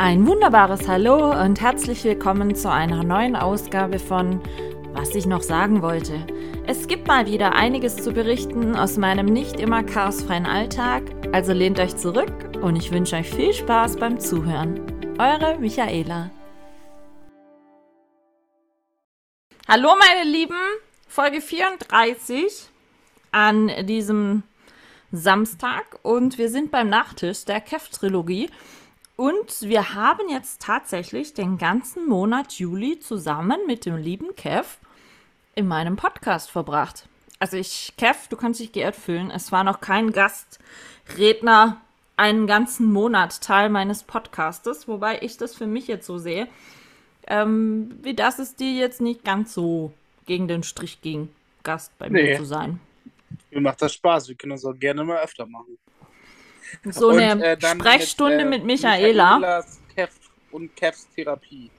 Ein wunderbares Hallo und herzlich willkommen zu einer neuen Ausgabe von Was ich noch sagen wollte. Es gibt mal wieder einiges zu berichten aus meinem nicht immer chaosfreien Alltag, also lehnt euch zurück und ich wünsche euch viel Spaß beim Zuhören. Eure Michaela. Hallo meine Lieben, Folge 34 an diesem Samstag und wir sind beim Nachtisch der Kev-Trilogie. Und wir haben jetzt tatsächlich den ganzen Monat Juli zusammen mit dem lieben Kev in meinem Podcast verbracht. Also ich, Kev, du kannst dich geehrt fühlen. Es war noch kein Gastredner einen ganzen Monat Teil meines Podcastes, wobei ich das für mich jetzt so sehe, ähm, wie das es dir jetzt nicht ganz so gegen den Strich ging, Gast bei nee. mir zu sein. Mir macht das Spaß. Wir können das auch gerne mal öfter machen. So und, eine äh, Sprechstunde mit, äh, mit Michaela. Kev und Kevs Therapie.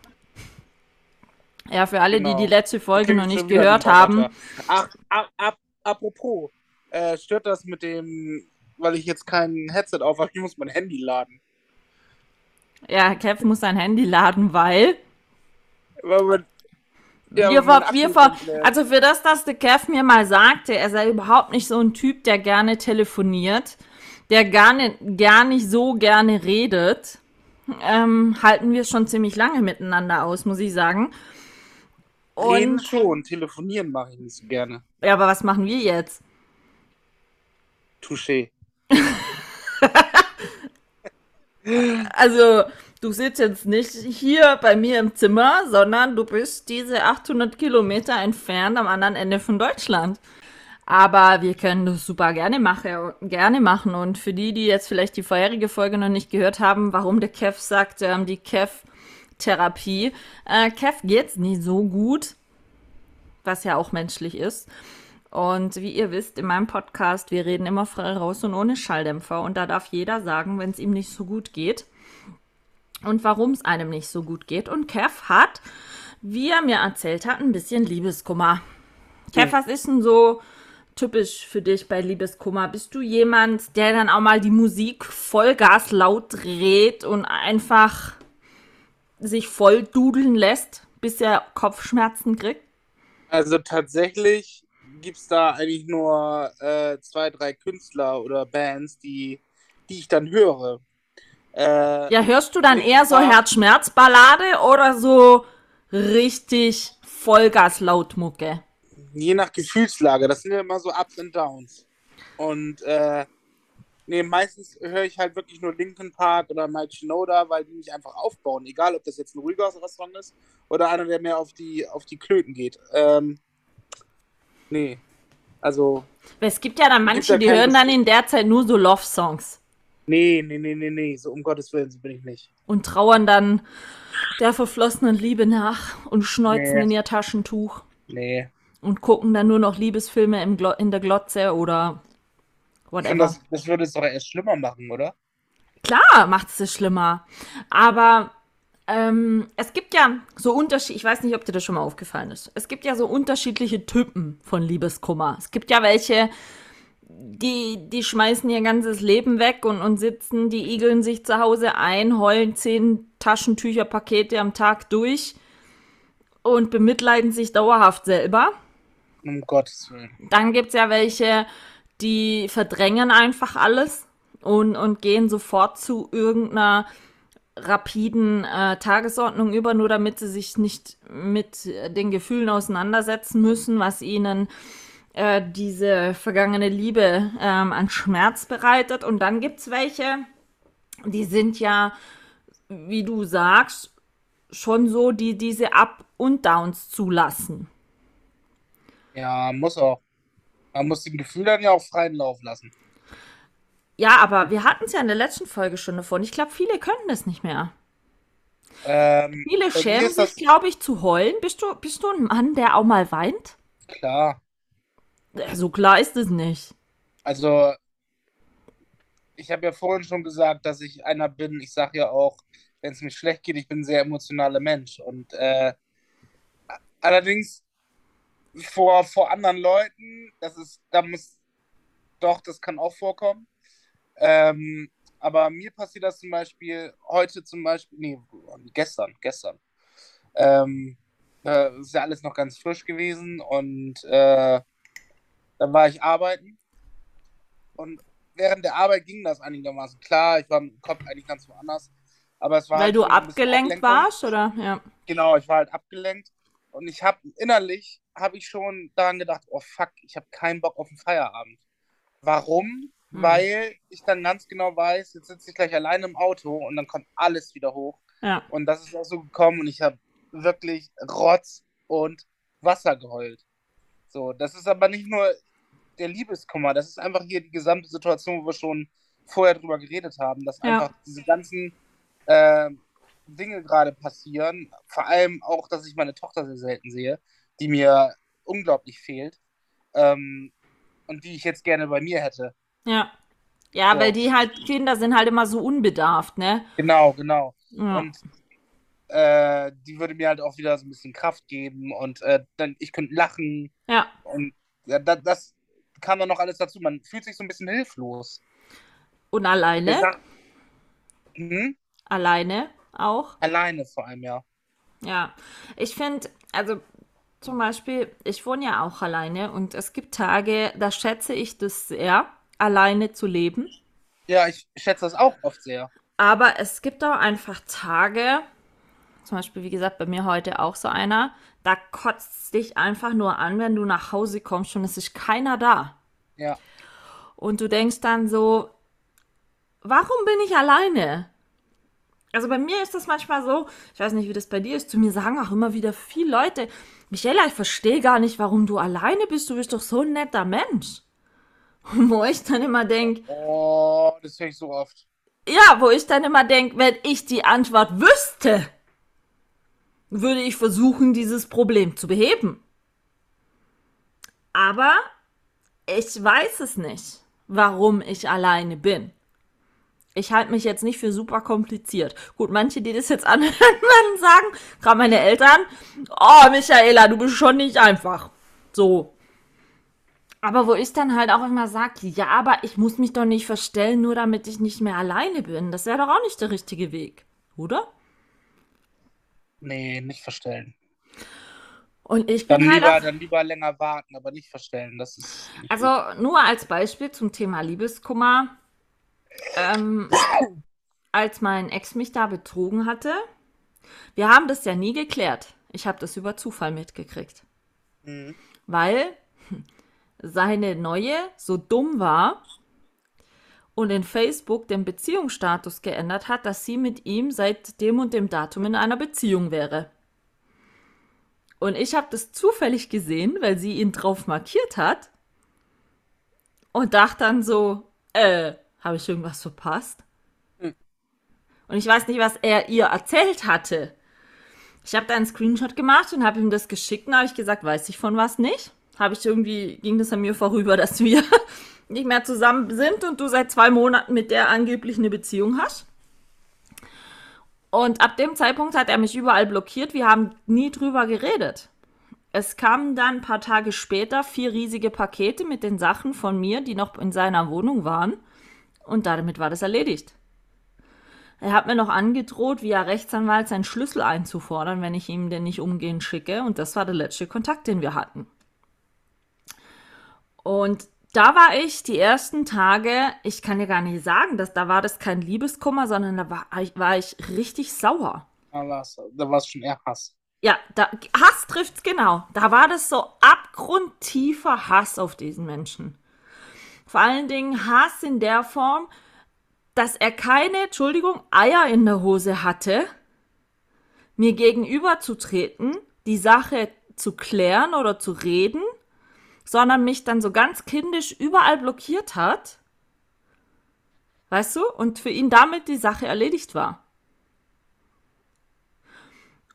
Ja, für alle, genau. die die letzte Folge noch nicht gehört haben. Ach, ab, ab, apropos, äh, stört das mit dem, weil ich jetzt kein Headset auf habe, ich muss mein Handy laden. Ja, Kev muss sein Handy laden, weil. weil man, ja, wir, wir ver also für das, dass der Kev mir mal sagte, er sei überhaupt nicht so ein Typ, der gerne telefoniert der gar nicht, gar nicht so gerne redet, ähm, halten wir schon ziemlich lange miteinander aus, muss ich sagen. Und, Reden schon, telefonieren mache ich nicht so gerne. Ja, aber was machen wir jetzt? Touché. also, du sitzt jetzt nicht hier bei mir im Zimmer, sondern du bist diese 800 Kilometer entfernt am anderen Ende von Deutschland. Aber wir können das super gerne, mache, gerne machen. Und für die, die jetzt vielleicht die vorherige Folge noch nicht gehört haben, warum der Kev sagt, ähm, die Kev-Therapie. Äh, Kev geht's nicht so gut, was ja auch menschlich ist. Und wie ihr wisst, in meinem Podcast, wir reden immer frei raus und ohne Schalldämpfer. Und da darf jeder sagen, wenn es ihm nicht so gut geht. Und warum es einem nicht so gut geht. Und Kev hat, wie er mir erzählt hat, ein bisschen Liebeskummer. Kev, was ist denn so typisch für dich bei Liebeskummer? Bist du jemand, der dann auch mal die Musik Vollgas laut dreht und einfach sich voll dudeln lässt, bis er Kopfschmerzen kriegt? Also tatsächlich gibt es da eigentlich nur äh, zwei, drei Künstler oder Bands, die, die ich dann höre. Äh, ja, hörst du dann eher so Herzschmerzballade oder so richtig Vollgas Lautmucke? Je nach Gefühlslage. Das sind ja immer so Ups und Downs. Und äh, nee, meistens höre ich halt wirklich nur Linkin Park oder Mike Shinoda, weil die mich einfach aufbauen. Egal, ob das jetzt ein ruhigeres Restaurant ist oder einer, der mehr auf die, auf die Klöten geht. Ähm, nee. Also. Es gibt ja dann manche, die hören dann in der Zeit nur so Love-Songs. Nee, nee, nee, nee, nee. So um Gottes Willen, so bin ich nicht. Und trauern dann der verflossenen Liebe nach und schneuzen nee. in ihr Taschentuch. Nee und gucken dann nur noch Liebesfilme im in der Glotze oder whatever. Das, das würde es doch erst schlimmer machen, oder? Klar macht es es schlimmer. Aber ähm, es gibt ja so Unterschiede, ich weiß nicht, ob dir das schon mal aufgefallen ist. Es gibt ja so unterschiedliche Typen von Liebeskummer. Es gibt ja welche, die, die schmeißen ihr ganzes Leben weg und, und sitzen, die igeln sich zu Hause ein, heulen zehn Taschentücherpakete am Tag durch und bemitleiden sich dauerhaft selber. Um Gottes Willen. Dann gibt es ja welche, die verdrängen einfach alles und, und gehen sofort zu irgendeiner rapiden äh, Tagesordnung über, nur damit sie sich nicht mit den Gefühlen auseinandersetzen müssen, was ihnen äh, diese vergangene Liebe ähm, an Schmerz bereitet. Und dann gibt es welche, die sind ja, wie du sagst, schon so, die diese Up- und Downs zulassen. Ja, muss auch. Man muss die Gefühle dann ja auch freien Lauf lassen. Ja, aber wir hatten es ja in der letzten Folge schon davon. Ich glaube, viele können das nicht mehr. Ähm, viele schämen sich, glaube ich, zu heulen. Bist du, bist du ein Mann, der auch mal weint? Klar. So klar ist es nicht. Also, ich habe ja vorhin schon gesagt, dass ich einer bin. Ich sage ja auch, wenn es mir schlecht geht, ich bin ein sehr emotionaler Mensch. Und äh, allerdings vor, vor anderen Leuten, das ist, da muss, doch, das kann auch vorkommen. Ähm, Aber mir passiert das zum Beispiel heute zum Beispiel, nee, gestern, gestern. Ähm, äh, ist ja alles noch ganz frisch gewesen und äh, dann war ich arbeiten und während der Arbeit ging das einigermaßen klar. Ich war im Kopf eigentlich ganz woanders. Aber es war Weil halt du abgelenkt warst, oder? Ja. Genau, ich war halt abgelenkt und ich habe innerlich habe ich schon daran gedacht, oh fuck, ich habe keinen Bock auf den Feierabend. Warum? Hm. Weil ich dann ganz genau weiß, jetzt sitze ich gleich alleine im Auto und dann kommt alles wieder hoch. Ja. Und das ist auch so gekommen und ich habe wirklich Rotz und Wasser geheult. So, das ist aber nicht nur der Liebeskummer, das ist einfach hier die gesamte Situation, wo wir schon vorher drüber geredet haben, dass Ja. einfach diese ganzen äh, Dinge gerade passieren. Vor allem auch, dass ich meine Tochter sehr selten sehe, die mir unglaublich fehlt ähm, und die ich jetzt gerne bei mir hätte. Ja. Ja, So. weil die halt, Kinder sind halt immer so unbedarft, ne? Genau, genau. Ja. Und äh, die würde mir halt auch wieder so ein bisschen Kraft geben und äh, dann ich könnte lachen ja. und ja, das, das kam dann noch alles dazu. Man fühlt sich so ein bisschen hilflos. Und alleine? Hm? Alleine auch? Alleine vor allem, ja. Ja. Ich finde, also zum Beispiel, ich wohne ja auch alleine und es gibt Tage, da schätze ich das sehr, alleine zu leben. Ja, ich schätze das auch oft sehr. Aber es gibt auch einfach Tage, zum Beispiel, wie gesagt, bei mir heute auch so einer, da kotzt dich einfach nur an, wenn du nach Hause kommst und es ist keiner da. Ja. Und du denkst dann so, warum bin ich alleine? Also bei mir ist das manchmal so, ich weiß nicht, wie das bei dir ist, zu mir sagen auch immer wieder viele Leute, Michaela, ich verstehe gar nicht, warum du alleine bist, du bist doch so ein netter Mensch. Wo ich dann immer denke, Oh, das höre ich so oft. ja, wo ich dann immer denke, wenn ich die Antwort wüsste, würde ich versuchen, dieses Problem zu beheben. Aber ich weiß es nicht, warum ich alleine bin. Ich halte mich jetzt nicht für super kompliziert. Gut, manche, die das jetzt anhören, werden sagen, gerade meine Eltern, oh, Michaela, du bist schon nicht einfach. So. Aber wo ich dann halt auch immer sage, ja, aber ich muss mich doch nicht verstellen, nur damit ich nicht mehr alleine bin. Das wäre doch auch nicht der richtige Weg, oder? Nee, nicht verstellen. Und ich Dann bin halt lieber, auch, dann lieber länger warten, aber nicht verstellen. Das ist also nur als Beispiel zum Thema Liebeskummer. Ähm, als mein Ex mich da betrogen hatte, wir haben das ja nie geklärt. Ich habe das über Zufall mitgekriegt. Mhm. weil seine neue so dumm war und in Facebook den Beziehungsstatus geändert hat, dass sie mit ihm seit dem und dem Datum in einer Beziehung wäre. Und ich habe das zufällig gesehen, weil sie ihn drauf markiert hat und dachte dann so, äh, habe ich irgendwas verpasst? Hm. Und ich weiß nicht, was er ihr erzählt hatte. Ich habe da einen Screenshot gemacht und habe ihm das geschickt und habe ich gesagt, weiß ich von was nicht. Habe ich irgendwie, ging das an mir vorüber, dass wir nicht mehr zusammen sind und du seit zwei Monaten mit der angeblich eine Beziehung hast. Und ab dem Zeitpunkt hat er mich überall blockiert. Wir haben nie drüber geredet. Es kamen dann ein paar Tage später vier riesige Pakete mit den Sachen von mir, die noch in seiner Wohnung waren. Und damit war das erledigt. Er hat mir noch angedroht, via Rechtsanwalt seinen Schlüssel einzufordern, wenn ich ihm den nicht umgehend schicke. Und das war der letzte Kontakt, den wir hatten. Und da war ich die ersten Tage, ich kann dir gar nicht sagen, dass da war das kein Liebeskummer, sondern da war, ich- war ich richtig sauer. Da war es schon eher Hass. Ja, da, Hass trifft's genau. Da war das so abgrundtiefer Hass auf diesen Menschen. Vor allen Dingen Hass in der Form, dass er keine, Entschuldigung, Eier in der Hose hatte, mir gegenüberzutreten, die Sache zu klären oder zu reden, sondern mich dann so ganz kindisch überall blockiert hat. Weißt du? Und für ihn damit die Sache erledigt war.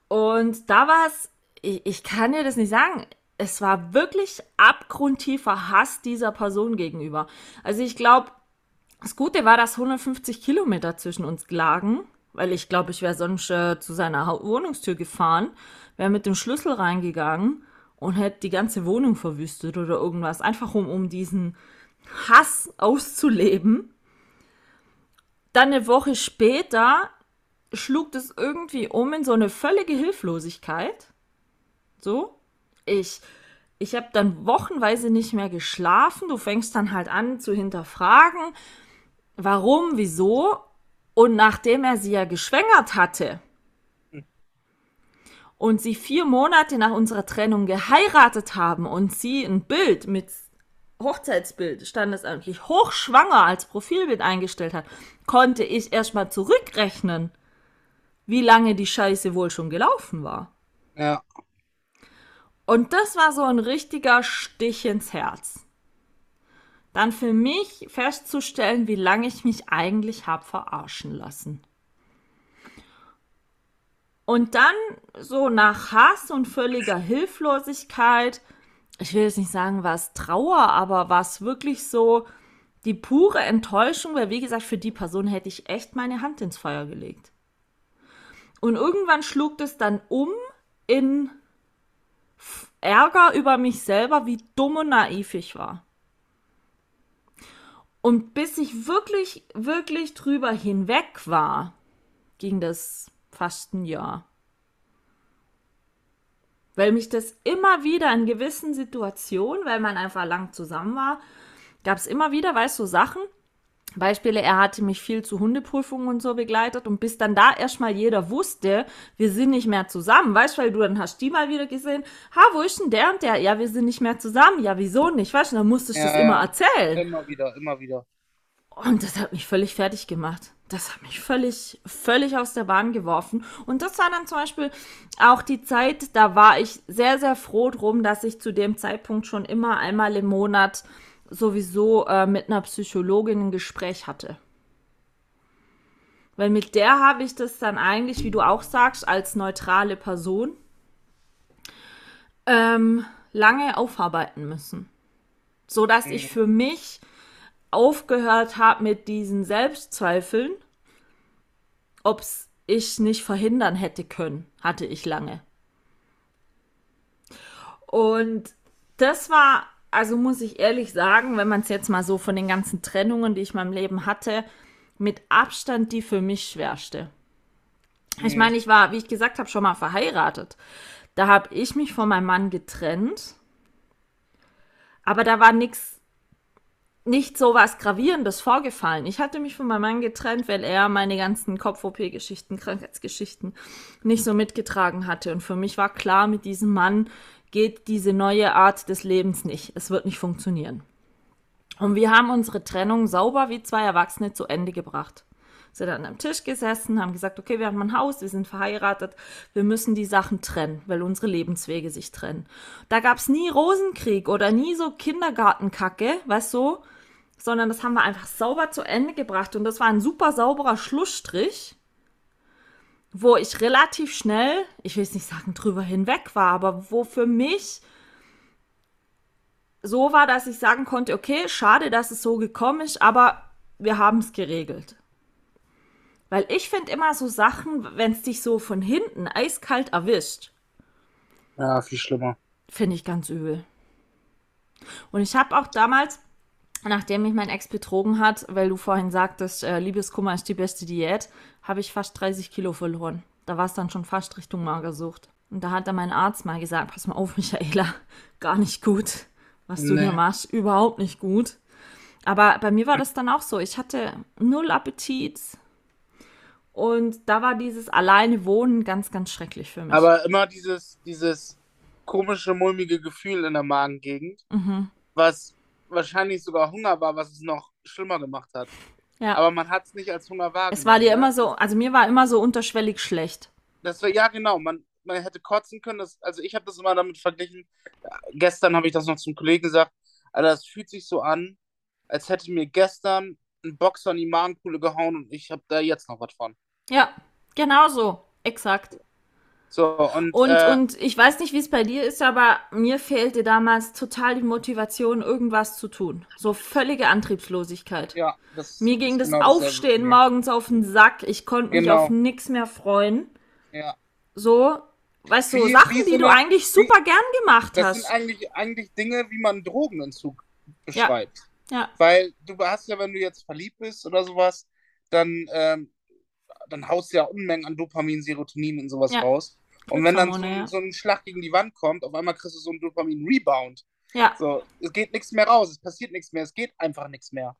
Und da war es, ich, ich kann dir das nicht sagen, es war wirklich abgrundtiefer Hass dieser Person gegenüber. Also ich glaube, das Gute war, dass 150 Kilometer zwischen uns lagen, weil ich glaube, ich wäre sonst äh, zu seiner Wohnungstür gefahren, wäre mit dem Schlüssel reingegangen und hätte die ganze Wohnung verwüstet oder irgendwas, einfach um, um diesen Hass auszuleben. dann eine Woche später schlug das irgendwie um in so eine völlige Hilflosigkeit. So. Ich, ich habe dann wochenweise nicht mehr geschlafen. Du fängst dann halt an zu hinterfragen, warum, wieso. Und nachdem er sie ja geschwängert hatte und sie vier Monate nach unserer Trennung geheiratet haben und sie ein Bild mit Hochzeitsbild standesamtlich hochschwanger als Profilbild eingestellt hat, konnte ich erstmal zurückrechnen, wie lange die Scheiße wohl schon gelaufen war. Ja. Und das war so ein richtiger Stich ins Herz. Dann für mich festzustellen, wie lange ich mich eigentlich habe verarschen lassen. Und dann so nach Hass und völliger Hilflosigkeit, ich will jetzt nicht sagen, war es Trauer, aber war es wirklich so die pure Enttäuschung, weil wie gesagt, für die Person hätte ich echt meine Hand ins Feuer gelegt. Und irgendwann schlug es dann um in Ärger über mich selber, wie dumm und naiv ich war. Und bis ich wirklich, wirklich drüber hinweg war, ging das fast ein Jahr. Weil mich das immer wieder in gewissen Situationen, weil man einfach lang zusammen war, gab es immer wieder, weißt du, so Sachen, Beispiele, er hatte mich viel zu Hundeprüfungen und so begleitet und bis dann da erstmal jeder wusste, wir sind nicht mehr zusammen, weißt du, weil du dann hast die mal wieder gesehen, ha, wo ist denn der und der? Ja, wir sind nicht mehr zusammen. Ja, wieso nicht? Weißt du, dann musstest du ja, das immer erzählen. Immer wieder, immer wieder. Und das hat mich völlig fertig gemacht. Das hat mich völlig, völlig aus der Bahn geworfen. Und das war dann zum Beispiel auch die Zeit, da war ich sehr, sehr froh drum, dass ich zu dem Zeitpunkt schon immer einmal im Monat sowieso äh, mit einer Psychologin ein Gespräch hatte. Weil mit der habe ich das dann eigentlich, wie du auch sagst, als neutrale Person ähm, lange aufarbeiten müssen. So dass ich für mich aufgehört habe mit diesen Selbstzweifeln, ob es ich nicht verhindern hätte können, hatte ich lange. Und das war also muss ich ehrlich sagen, wenn man es jetzt mal so von den ganzen Trennungen, die ich in meinem Leben hatte, mit Abstand die für mich schwerste. Ich meine, ich war, wie ich gesagt habe, schon mal verheiratet. Da habe ich mich von meinem Mann getrennt. Aber da war nichts, nicht so was Gravierendes vorgefallen. Ich hatte mich von meinem Mann getrennt, weil er meine ganzen Kopf-OP-Geschichten, Krankheitsgeschichten nicht so mitgetragen hatte. Und für mich war klar, mit diesem Mann geht diese neue Art des Lebens nicht. Es wird nicht funktionieren. Und wir haben unsere Trennung sauber wie zwei Erwachsene zu Ende gebracht. Sind dann am Tisch gesessen, haben gesagt, okay, wir haben ein Haus, wir sind verheiratet, wir müssen die Sachen trennen, weil unsere Lebenswege sich trennen. Da gab es nie Rosenkrieg oder nie so Kindergartenkacke, weißt du, sondern das haben wir einfach sauber zu Ende gebracht und das war ein super sauberer Schlussstrich wo ich relativ schnell, ich will es nicht sagen, drüber hinweg war, aber wo für mich so war, dass ich sagen konnte, okay, schade, dass es so gekommen ist, aber wir haben es geregelt. Weil ich finde immer so Sachen, wenn es dich so von hinten eiskalt erwischt. Ja, viel schlimmer. Finde ich ganz übel. Und ich habe auch damals, nachdem mich mein Ex betrogen hat, weil du vorhin sagtest, äh, Liebeskummer ist die beste Diät, habe ich fast 30 Kilo verloren. Da war es dann schon fast Richtung Magersucht. Und da hat dann mein Arzt mal gesagt, pass mal auf, Michaela, gar nicht gut, was du nee. hier machst, überhaupt nicht gut. Aber bei mir war das dann auch so. Ich hatte null Appetit. Und da war dieses alleine Wohnen ganz, ganz schrecklich für mich. Aber immer dieses, dieses komische, mulmige Gefühl in der Magengegend, mhm. was wahrscheinlich sogar Hunger war, was es noch schlimmer gemacht hat. Ja. Aber man hat es nicht als Hunger wahrgenommen. Es war dir immer so, also mir war immer so unterschwellig schlecht. Das war, ja, genau. Man, man hätte kotzen können. Das, also ich habe das immer damit verglichen. Gestern habe ich das noch zum Kollegen gesagt. Also das fühlt sich so an, als hätte mir gestern ein Boxer in die Magenkuhle gehauen und ich habe da jetzt noch was von. Ja, genau so. Exakt. So, und, und, äh, und ich weiß nicht, wie es bei dir ist, aber mir fehlte damals total die Motivation, irgendwas zu tun. So völlige Antriebslosigkeit. Ja, das mir ging das genau Aufstehen morgens auf den Sack. Ich konnte mich genau. auf nichts mehr freuen. Ja. So, weißt du, wie, Sachen, wie die du eigentlich super wie, gern gemacht das hast. Das sind eigentlich, eigentlich Dinge, wie man Drogenentzug beschreibt. Ja. ja. Weil du hast ja, wenn du jetzt verliebt bist oder sowas, dann, ähm, dann haust du ja Unmengen an Dopamin, Serotonin und sowas Ja. raus. Und wenn dann so, ja. so ein Schlag gegen die Wand kommt, auf einmal kriegst du so einen Dopamin-Rebound. Ja, So, es geht nichts mehr raus, es passiert nichts mehr, es geht einfach nichts mehr.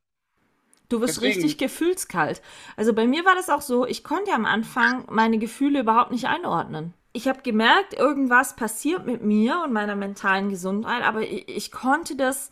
du wirst Deswegen- richtig gefühlskalt. Also bei mir war das auch so, ich konnte am Anfang meine Gefühle überhaupt nicht einordnen. Ich habe gemerkt, irgendwas passiert mit mir und meiner mentalen Gesundheit, aber ich, ich konnte das,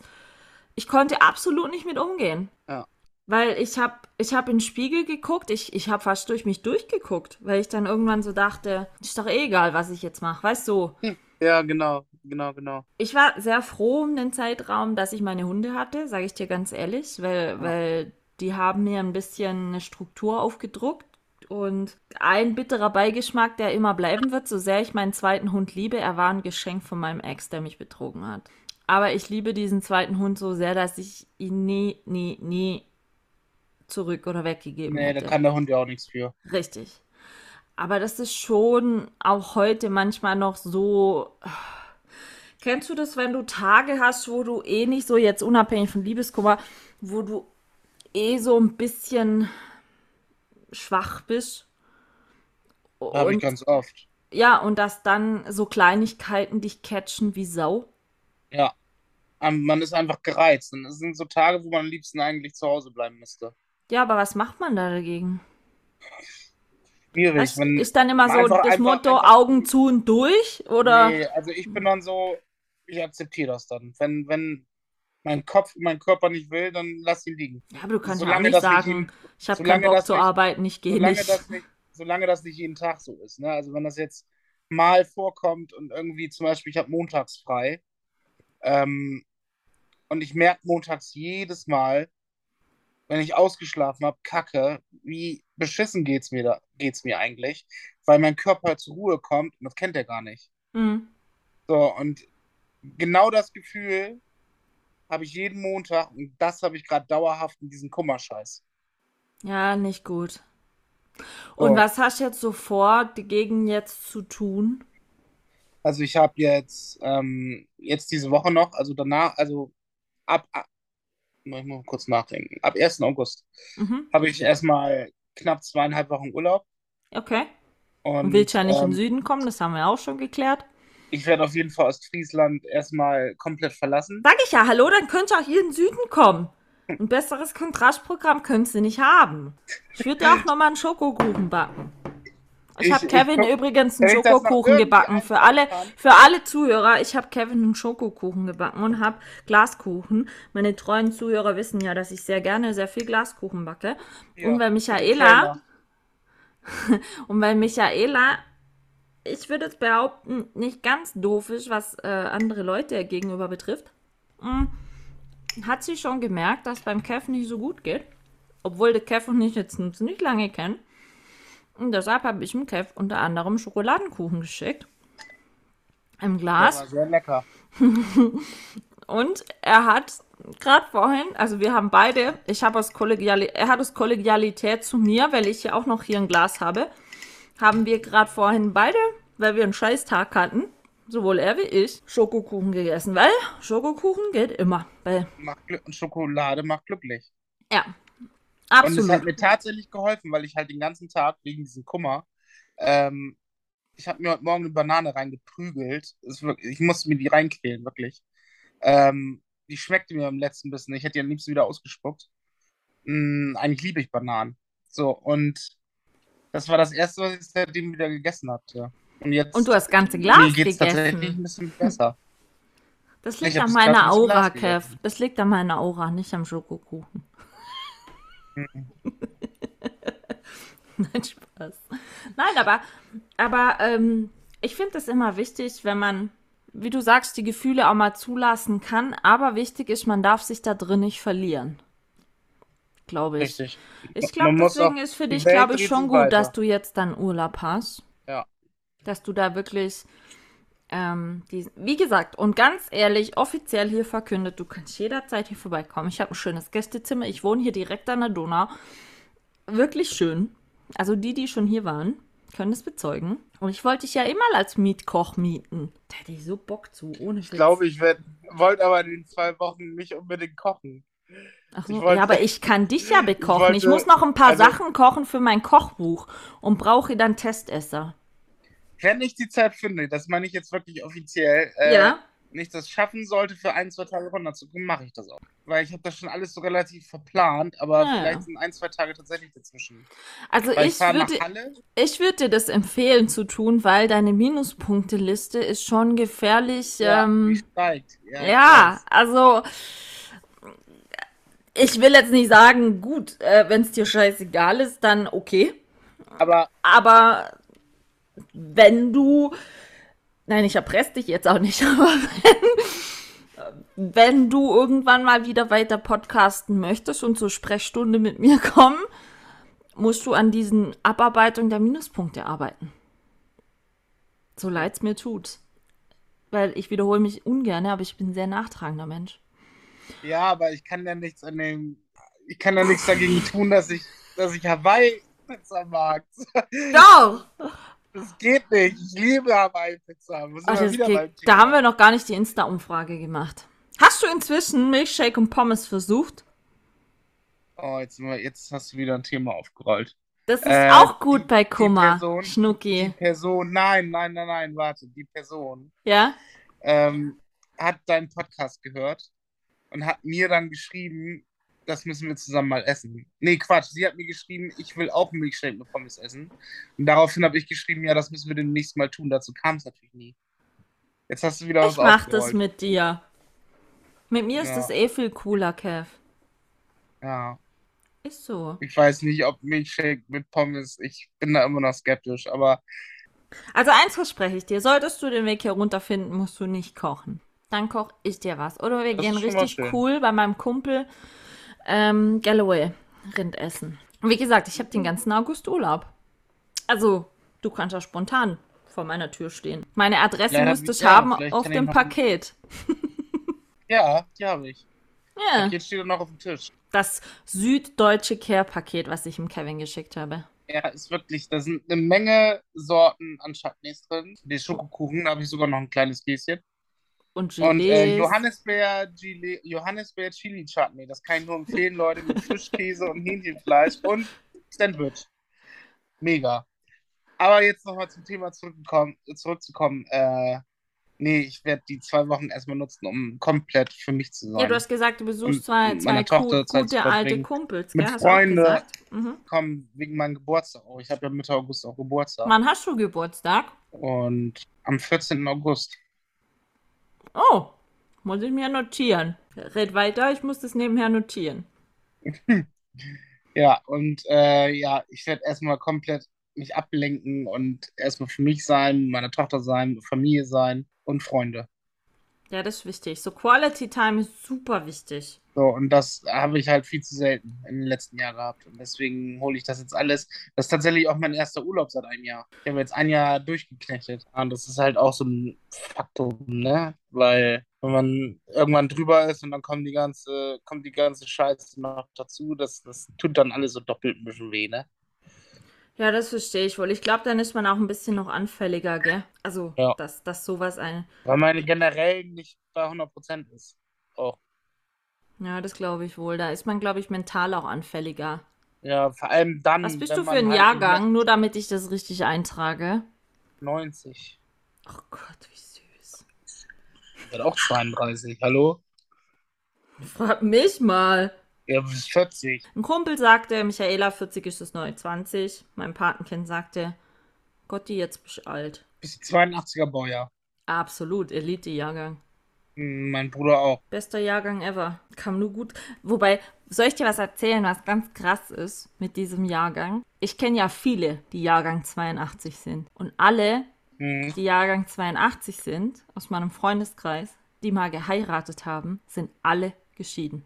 ich konnte absolut nicht mit umgehen. Ja. Weil ich habe ich hab in den Spiegel geguckt, ich, ich habe fast durch mich durchgeguckt, weil ich dann irgendwann so dachte, ist doch eh egal, was ich jetzt mache, weißt du? Ja, genau, genau, genau. Ich war sehr froh um den Zeitraum, dass ich meine Hunde hatte, sage ich dir ganz ehrlich, weil, weil die haben mir ein bisschen eine Struktur aufgedruckt und ein bitterer Beigeschmack, der immer bleiben wird, so sehr ich meinen zweiten Hund liebe, er war ein Geschenk von meinem Ex, der mich betrogen hat. Aber ich liebe diesen zweiten Hund so sehr, dass ich ihn nie, nie, nie zurück oder weggegeben Nee, da hätte. kann der Hund ja auch nichts für. Richtig. Aber das ist schon auch heute manchmal noch so. Kennst du das, wenn du Tage hast, wo du eh nicht so, jetzt unabhängig von Liebeskummer, wo du eh so ein bisschen schwach bist? Habe ich ganz oft. ja, und dass dann so Kleinigkeiten dich catchen wie Sau. Ja. Man ist einfach gereizt. Und es sind so Tage, wo man am liebsten eigentlich zu Hause bleiben müsste. Ja, aber was macht man da dagegen? Schwierig, wenn. ist dann immer so einfach- das Motto einfach- Augen zu und durch? Oder? Nee, also ich bin dann so, ich akzeptiere das dann. Wenn, wenn mein Kopf mein Körper nicht will, dann lass ihn liegen. Ja, aber du kannst ja auch Solange nicht nicht sagen, jeden- ich habe solange keinen Bock zu nicht- arbeiten, ich gehe Solange nicht. das nicht, solange das nicht jeden Tag so ist. Ne? Also wenn das jetzt mal vorkommt und irgendwie zum Beispiel, ich habe montags frei ähm, und ich merke montags jedes Mal, wenn ich ausgeschlafen habe, kacke, wie beschissen geht's mir da, geht's mir eigentlich, weil mein Körper zur Ruhe kommt und das kennt er gar nicht. Mhm. So, und genau das Gefühl habe ich jeden Montag und das habe ich gerade dauerhaft in diesem Kummerscheiß. Ja, nicht gut. Und So. was hast du jetzt so vor, dagegen jetzt zu tun? Also ich habe jetzt, ähm, jetzt diese Woche noch, also danach, also ab, ab ich mal kurz nachdenken, ab 1. August Mhm. habe ich erstmal knapp zweieinhalb Wochen Urlaub Okay. und Und willst ja nicht in ähm, den Süden kommen, das haben wir auch schon geklärt. ich werde auf jeden Fall Ostfriesland erstmal komplett verlassen. Sag ich ja, hallo, dann könnt ihr auch hier in den Süden kommen. Ein besseres Kontrastprogramm könnt ihr nicht haben. Ich würde ja auch nochmal einen Schokokuchen backen. Ich Ich- habe ich Kevin komm- übrigens einen ich Schokokuchen gebacken. Für alle, für alle Zuhörer, ich habe Kevin einen Schokokuchen gebacken und habe Glaskuchen. Meine treuen Zuhörer wissen ja, dass ich sehr gerne sehr viel Glaskuchen backe. Ja, und weil Michaela, und weil Michaela, ich würde jetzt behaupten, nicht ganz doof ist, was äh, andere Leute gegenüber betrifft, mm, hat sie schon gemerkt, dass beim Kev nicht so gut geht. Obwohl der Kev und ich jetzt nicht lange kennen. Und deshalb habe ich dem Kev unter anderem Schokoladenkuchen geschickt. Im Der Glas. war sehr lecker. Und er hat gerade vorhin, also wir haben beide, ich habe aus Kollegialität, er hat aus Kollegialität zu mir, weil ich ja auch noch hier ein Glas habe, haben wir gerade vorhin beide, weil wir einen Scheißtag hatten, sowohl er wie ich, Schokokuchen gegessen, weil Schokokuchen geht immer. Weil, Macht Glück und Schokolade macht glücklich. ja, Und es hat absolut. mir tatsächlich geholfen, weil ich halt den ganzen Tag wegen diesem Kummer, ähm, ich habe mir heute Morgen eine Banane reingeprügelt. Wirklich, ich musste mir die reinquälen, wirklich. Ähm, die schmeckte mir am letzten Bissen. Ich hätte die am liebsten wieder ausgespuckt. Mm, eigentlich liebe ich Bananen. So, und das war das erste, was ich seitdem wieder gegessen hatte. Und jetzt Und du hast ganze mir Glas geht's tatsächlich ein gegessen. bisschen besser. Das liegt an meiner Aura, Kev. gegessen. Das liegt an meiner Aura, nicht am Schokokuchen. Nein, Spaß. Nein, aber, aber ähm, ich finde es immer wichtig, wenn man, wie du sagst, die Gefühle auch mal zulassen kann. Aber wichtig ist, man darf sich da drin nicht verlieren. Glaube ich. Richtig. Ich glaube, deswegen ist für dich, glaube ich, schon gut, weiter. dass du jetzt dann Urlaub hast. Ja. Dass du da wirklich, ähm, die, wie gesagt, und ganz ehrlich, offiziell hier verkündet, du kannst jederzeit hier vorbeikommen. Ich habe ein schönes Gästezimmer. Ich wohne hier direkt an der Donau. Wirklich schön. Also die, die schon hier waren, können es bezeugen. Und ich wollte dich ja immer als Mietkoch mieten. Da hätte ich so Bock zu, ohne Ich glaube, ich wollte aber in den zwei Wochen nicht unbedingt kochen. Ach so, Ich wollte- ja, aber ich kann dich ja bekochen. Ich, wollte- muss noch ein paar also- Sachen kochen für mein Kochbuch und brauche dann Testesser. Wenn ich die Zeit finde, das meine ich jetzt wirklich offiziell, äh, ja? wenn ich das schaffen sollte, für ein, zwei Tage runterzukommen, mache ich das auch. Weil ich habe das schon alles so relativ verplant, aber Ah, ja. vielleicht sind ein, zwei Tage tatsächlich dazwischen. Also Weil ich ich würde, ich würde dir das empfehlen zu tun, weil deine Minuspunkteliste ist schon gefährlich. Ja, ähm, steigt. Ja, Ja, also ich will jetzt nicht sagen, gut, äh, wenn es dir scheißegal ist, dann okay. Aber Aber wenn du, nein, ich erpresse dich jetzt auch nicht, aber wenn, wenn du irgendwann mal wieder weiter podcasten möchtest und zur Sprechstunde mit mir kommen, musst du an diesen Abarbeitung der Minuspunkte arbeiten. So leid es mir tut. Weil ich wiederhole mich ungern, aber ich bin ein sehr nachtragender Mensch. Ja, aber ich kann ja nichts an dem, ich kann ja nichts dagegen tun, dass ich, dass ich Hawaii-Pizza mag. Doch! Das geht nicht. Ich liebe Hawaii-Pizza. Ach, das geht. Da haben wir noch gar nicht die Insta-Umfrage gemacht. Hast du inzwischen Milkshake und Pommes versucht? Oh, jetzt, jetzt hast du wieder ein Thema aufgerollt. Das ist Äh, auch gut die- bei die Kummer, Person- Die Schnucki. Person, nein, nein, nein, nein, warte. Die Person Ja? ähm, hat deinen Podcast gehört und hat mir dann geschrieben, das müssen wir zusammen mal essen. Nee, Quatsch. Sie hat mir geschrieben, ich will auch einen Milkshake mit Pommes essen. Und daraufhin habe ich geschrieben, ja, das müssen wir demnächst mal tun. Dazu kam es natürlich nie. Jetzt hast du wieder Ich was mach das aufgerollt. mit dir. Mit mir ist Ja. das eh viel cooler, Kev. Ja, Ist so. ich weiß nicht, ob Milkshake mit Pommes, ich bin da immer noch skeptisch, aber Also eins verspreche ich dir, solltest du den Weg hier runterfinden, musst du nicht kochen. Dann koch ich dir was. Oder wir Das gehen ist richtig cool bei meinem Kumpel ähm, Galloway Rind essen. Und wie gesagt, ich habe den ganzen August Urlaub. Also, du kannst ja spontan vor meiner Tür stehen. Meine Adresse Ja, müsste ich ja, haben auf dem Paket. ja, die habe ich. Ja, Jetzt steht er noch auf dem Tisch. das süddeutsche Care-Paket, was ich ihm Kevin geschickt habe. Ja, ist wirklich, da sind eine Menge Sorten an Chutneys drin. Den Schokokuchen, da habe ich sogar noch ein kleines Gläschen. Und Und äh. Johannisbeer, Chili, Johannisbeer Chili Chutney, das kann ich nur empfehlen, Leute, mit Frischkäse und Hähnchenfleisch und Sandwich. Mega. Aber jetzt nochmal zum Thema zurückzukommen. Äh, nee, ich werde die zwei Wochen erstmal nutzen, um komplett für mich zu sein. Ja, du hast gesagt, du Und besuchst zwei, mit zwei Tochter gu- Zeit zu gute alte. Kumpels. Mit gell? Hast du auch Freunde. gesagt. Mhm. Komm, wegen meinem Geburtstag auch. Ich habe ja Mitte August auch Geburtstag. Wann hast du Geburtstag? Und am 14. August. Oh, muss ich mir notieren. Red weiter, ich muss das nebenher notieren. Ja, und äh, ja, ich werde erstmal komplett mich ablenken und erstmal für mich sein, meine Tochter sein, Familie sein und Freunde. Ja, das ist wichtig. So Quality Time ist super wichtig. So, und das habe ich halt viel zu selten in den letzten Jahren gehabt. Und deswegen hole ich das jetzt alles. Das ist tatsächlich auch mein erster Urlaub seit einem Jahr. Ich habe jetzt ein Jahr durchgeknechtet. Und das ist halt auch so ein Faktum, ne? Weil wenn man irgendwann drüber ist und dann kommt die ganze, kommt die ganze Scheiße noch dazu, das, das tut dann alles so doppelt ein bisschen weh, ne? Ja, das verstehe ich wohl. Ich glaube, dann ist man auch ein bisschen noch anfälliger, gell? Also, Ja. dass, dass sowas ein. Weil meine generell nicht bei 100% ist. Auch. Ja, das glaube ich wohl. Da ist man, glaube ich, mental auch anfälliger. Ja, vor allem dann. Was bist du für ein halt Jahrgang? Nur damit ich das richtig eintrage. 90. Oh Gott, wie süß. Ich werde auch 32. Hallo? Frag mich mal. Ja, du bist 40. Ein Kumpel sagte, Michaela, 40 ist das neue 20. Mein Patenkind sagte, Gotti, jetzt bist du alt. Bist du 82er Baujahr? Absolut, Elite-Jahrgang. Mein Bruder auch. Bester Jahrgang ever. Kam nur gut. Wobei, soll ich dir was erzählen, was ganz krass ist mit diesem Jahrgang? Ich kenne ja viele, die Jahrgang 82 sind. Und alle, Hm. die Jahrgang 82 sind, aus meinem Freundeskreis, die mal geheiratet haben, sind alle geschieden.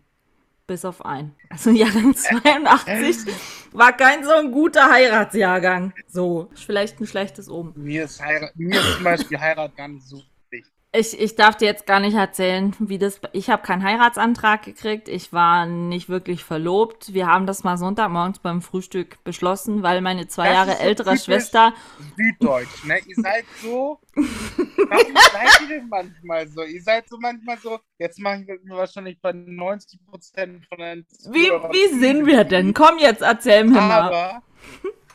Bis auf einen. Also Jahrgang 82 war kein so ein guter Heiratsjahrgang. So, ist vielleicht ein schlechtes Oben. Mir ist, Heirat, mir ist zum Beispiel Heirat gar nicht so. Ich, ich darf dir jetzt gar nicht erzählen, wie das. Ich habe keinen Heiratsantrag gekriegt. Ich war nicht wirklich verlobt. Wir haben das mal Sonntagmorgens beim Frühstück beschlossen, weil meine zwei Das Jahre ältere typisch Süddeutsch, ne? Ihr seid so. Warum seid ihr denn manchmal so? Ihr seid so manchmal so. Jetzt mache ich mir wahrscheinlich bei 90 Prozent von den Wie, wie sind wir denn? Komm jetzt, erzähl mir mal. Aber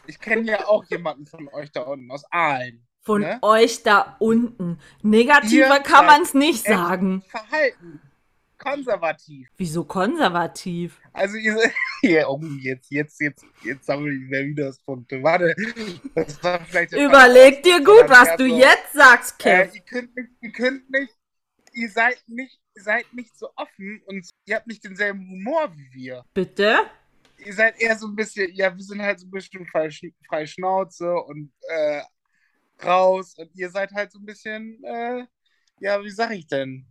ich kenne ja auch jemanden von euch da unten aus Aalen. Von ne? euch da unten. Negativer Ihr kann man es nicht sagen. Verhalten. Konservativ. Wieso konservativ? Also ihr seid. Ja, oh, jetzt, jetzt, jetzt, jetzt wir wieder das Punkte. Warte. Überleg dir gut, was Ja, du so. jetzt sagst, Äh, Kev. ihr könnt nicht, ihr könnt nicht, ihr seid nicht, ihr seid nicht so offen und ihr habt nicht denselben Humor wie wir. Bitte? Ihr seid eher so ein bisschen, ja, wir sind halt so ein bisschen frei, frei Schnauze und äh, raus und ihr seid halt so ein bisschen, äh, ja, wie sag ich denn?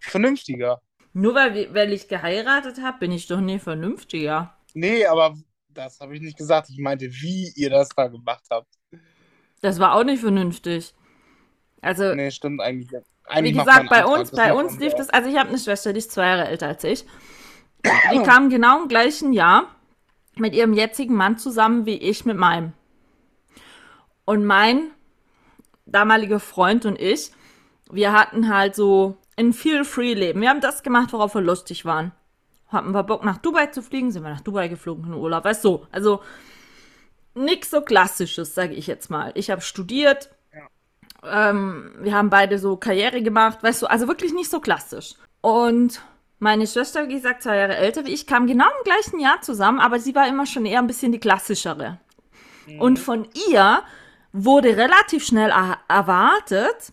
Vernünftiger. Nur weil, weil ich geheiratet habe, bin ich doch nie vernünftiger. Nee, aber das habe ich nicht gesagt. Ich meinte, wie ihr das da gemacht habt. Das war auch nicht vernünftig. Also, Nee, stimmt eigentlich. wie Eigentlich macht gesagt, bei Antrag, uns, bei uns lief das, also ich habe eine Schwester, die ist zwei Jahre älter als ich. Die kam genau im gleichen Jahr mit ihrem jetzigen Mann zusammen wie ich mit meinem. Und mein damaliger Freund und ich, wir hatten halt so ein Feel-Free-Leben. Wir haben das gemacht, worauf wir lustig waren. Hatten wir Bock nach Dubai zu fliegen, sind wir nach Dubai geflogen in Urlaub. Weißt du, also nix so klassisches, sage ich jetzt mal. Ich habe studiert, ähm, wir haben beide so Karriere gemacht, weißt du, also wirklich nicht so klassisch. Und meine Schwester, wie gesagt, zwei Jahre älter wie ich, kam genau im gleichen Jahr zusammen, aber sie war immer schon eher ein bisschen die klassischere. Und von ihr wurde relativ schnell er erwartet,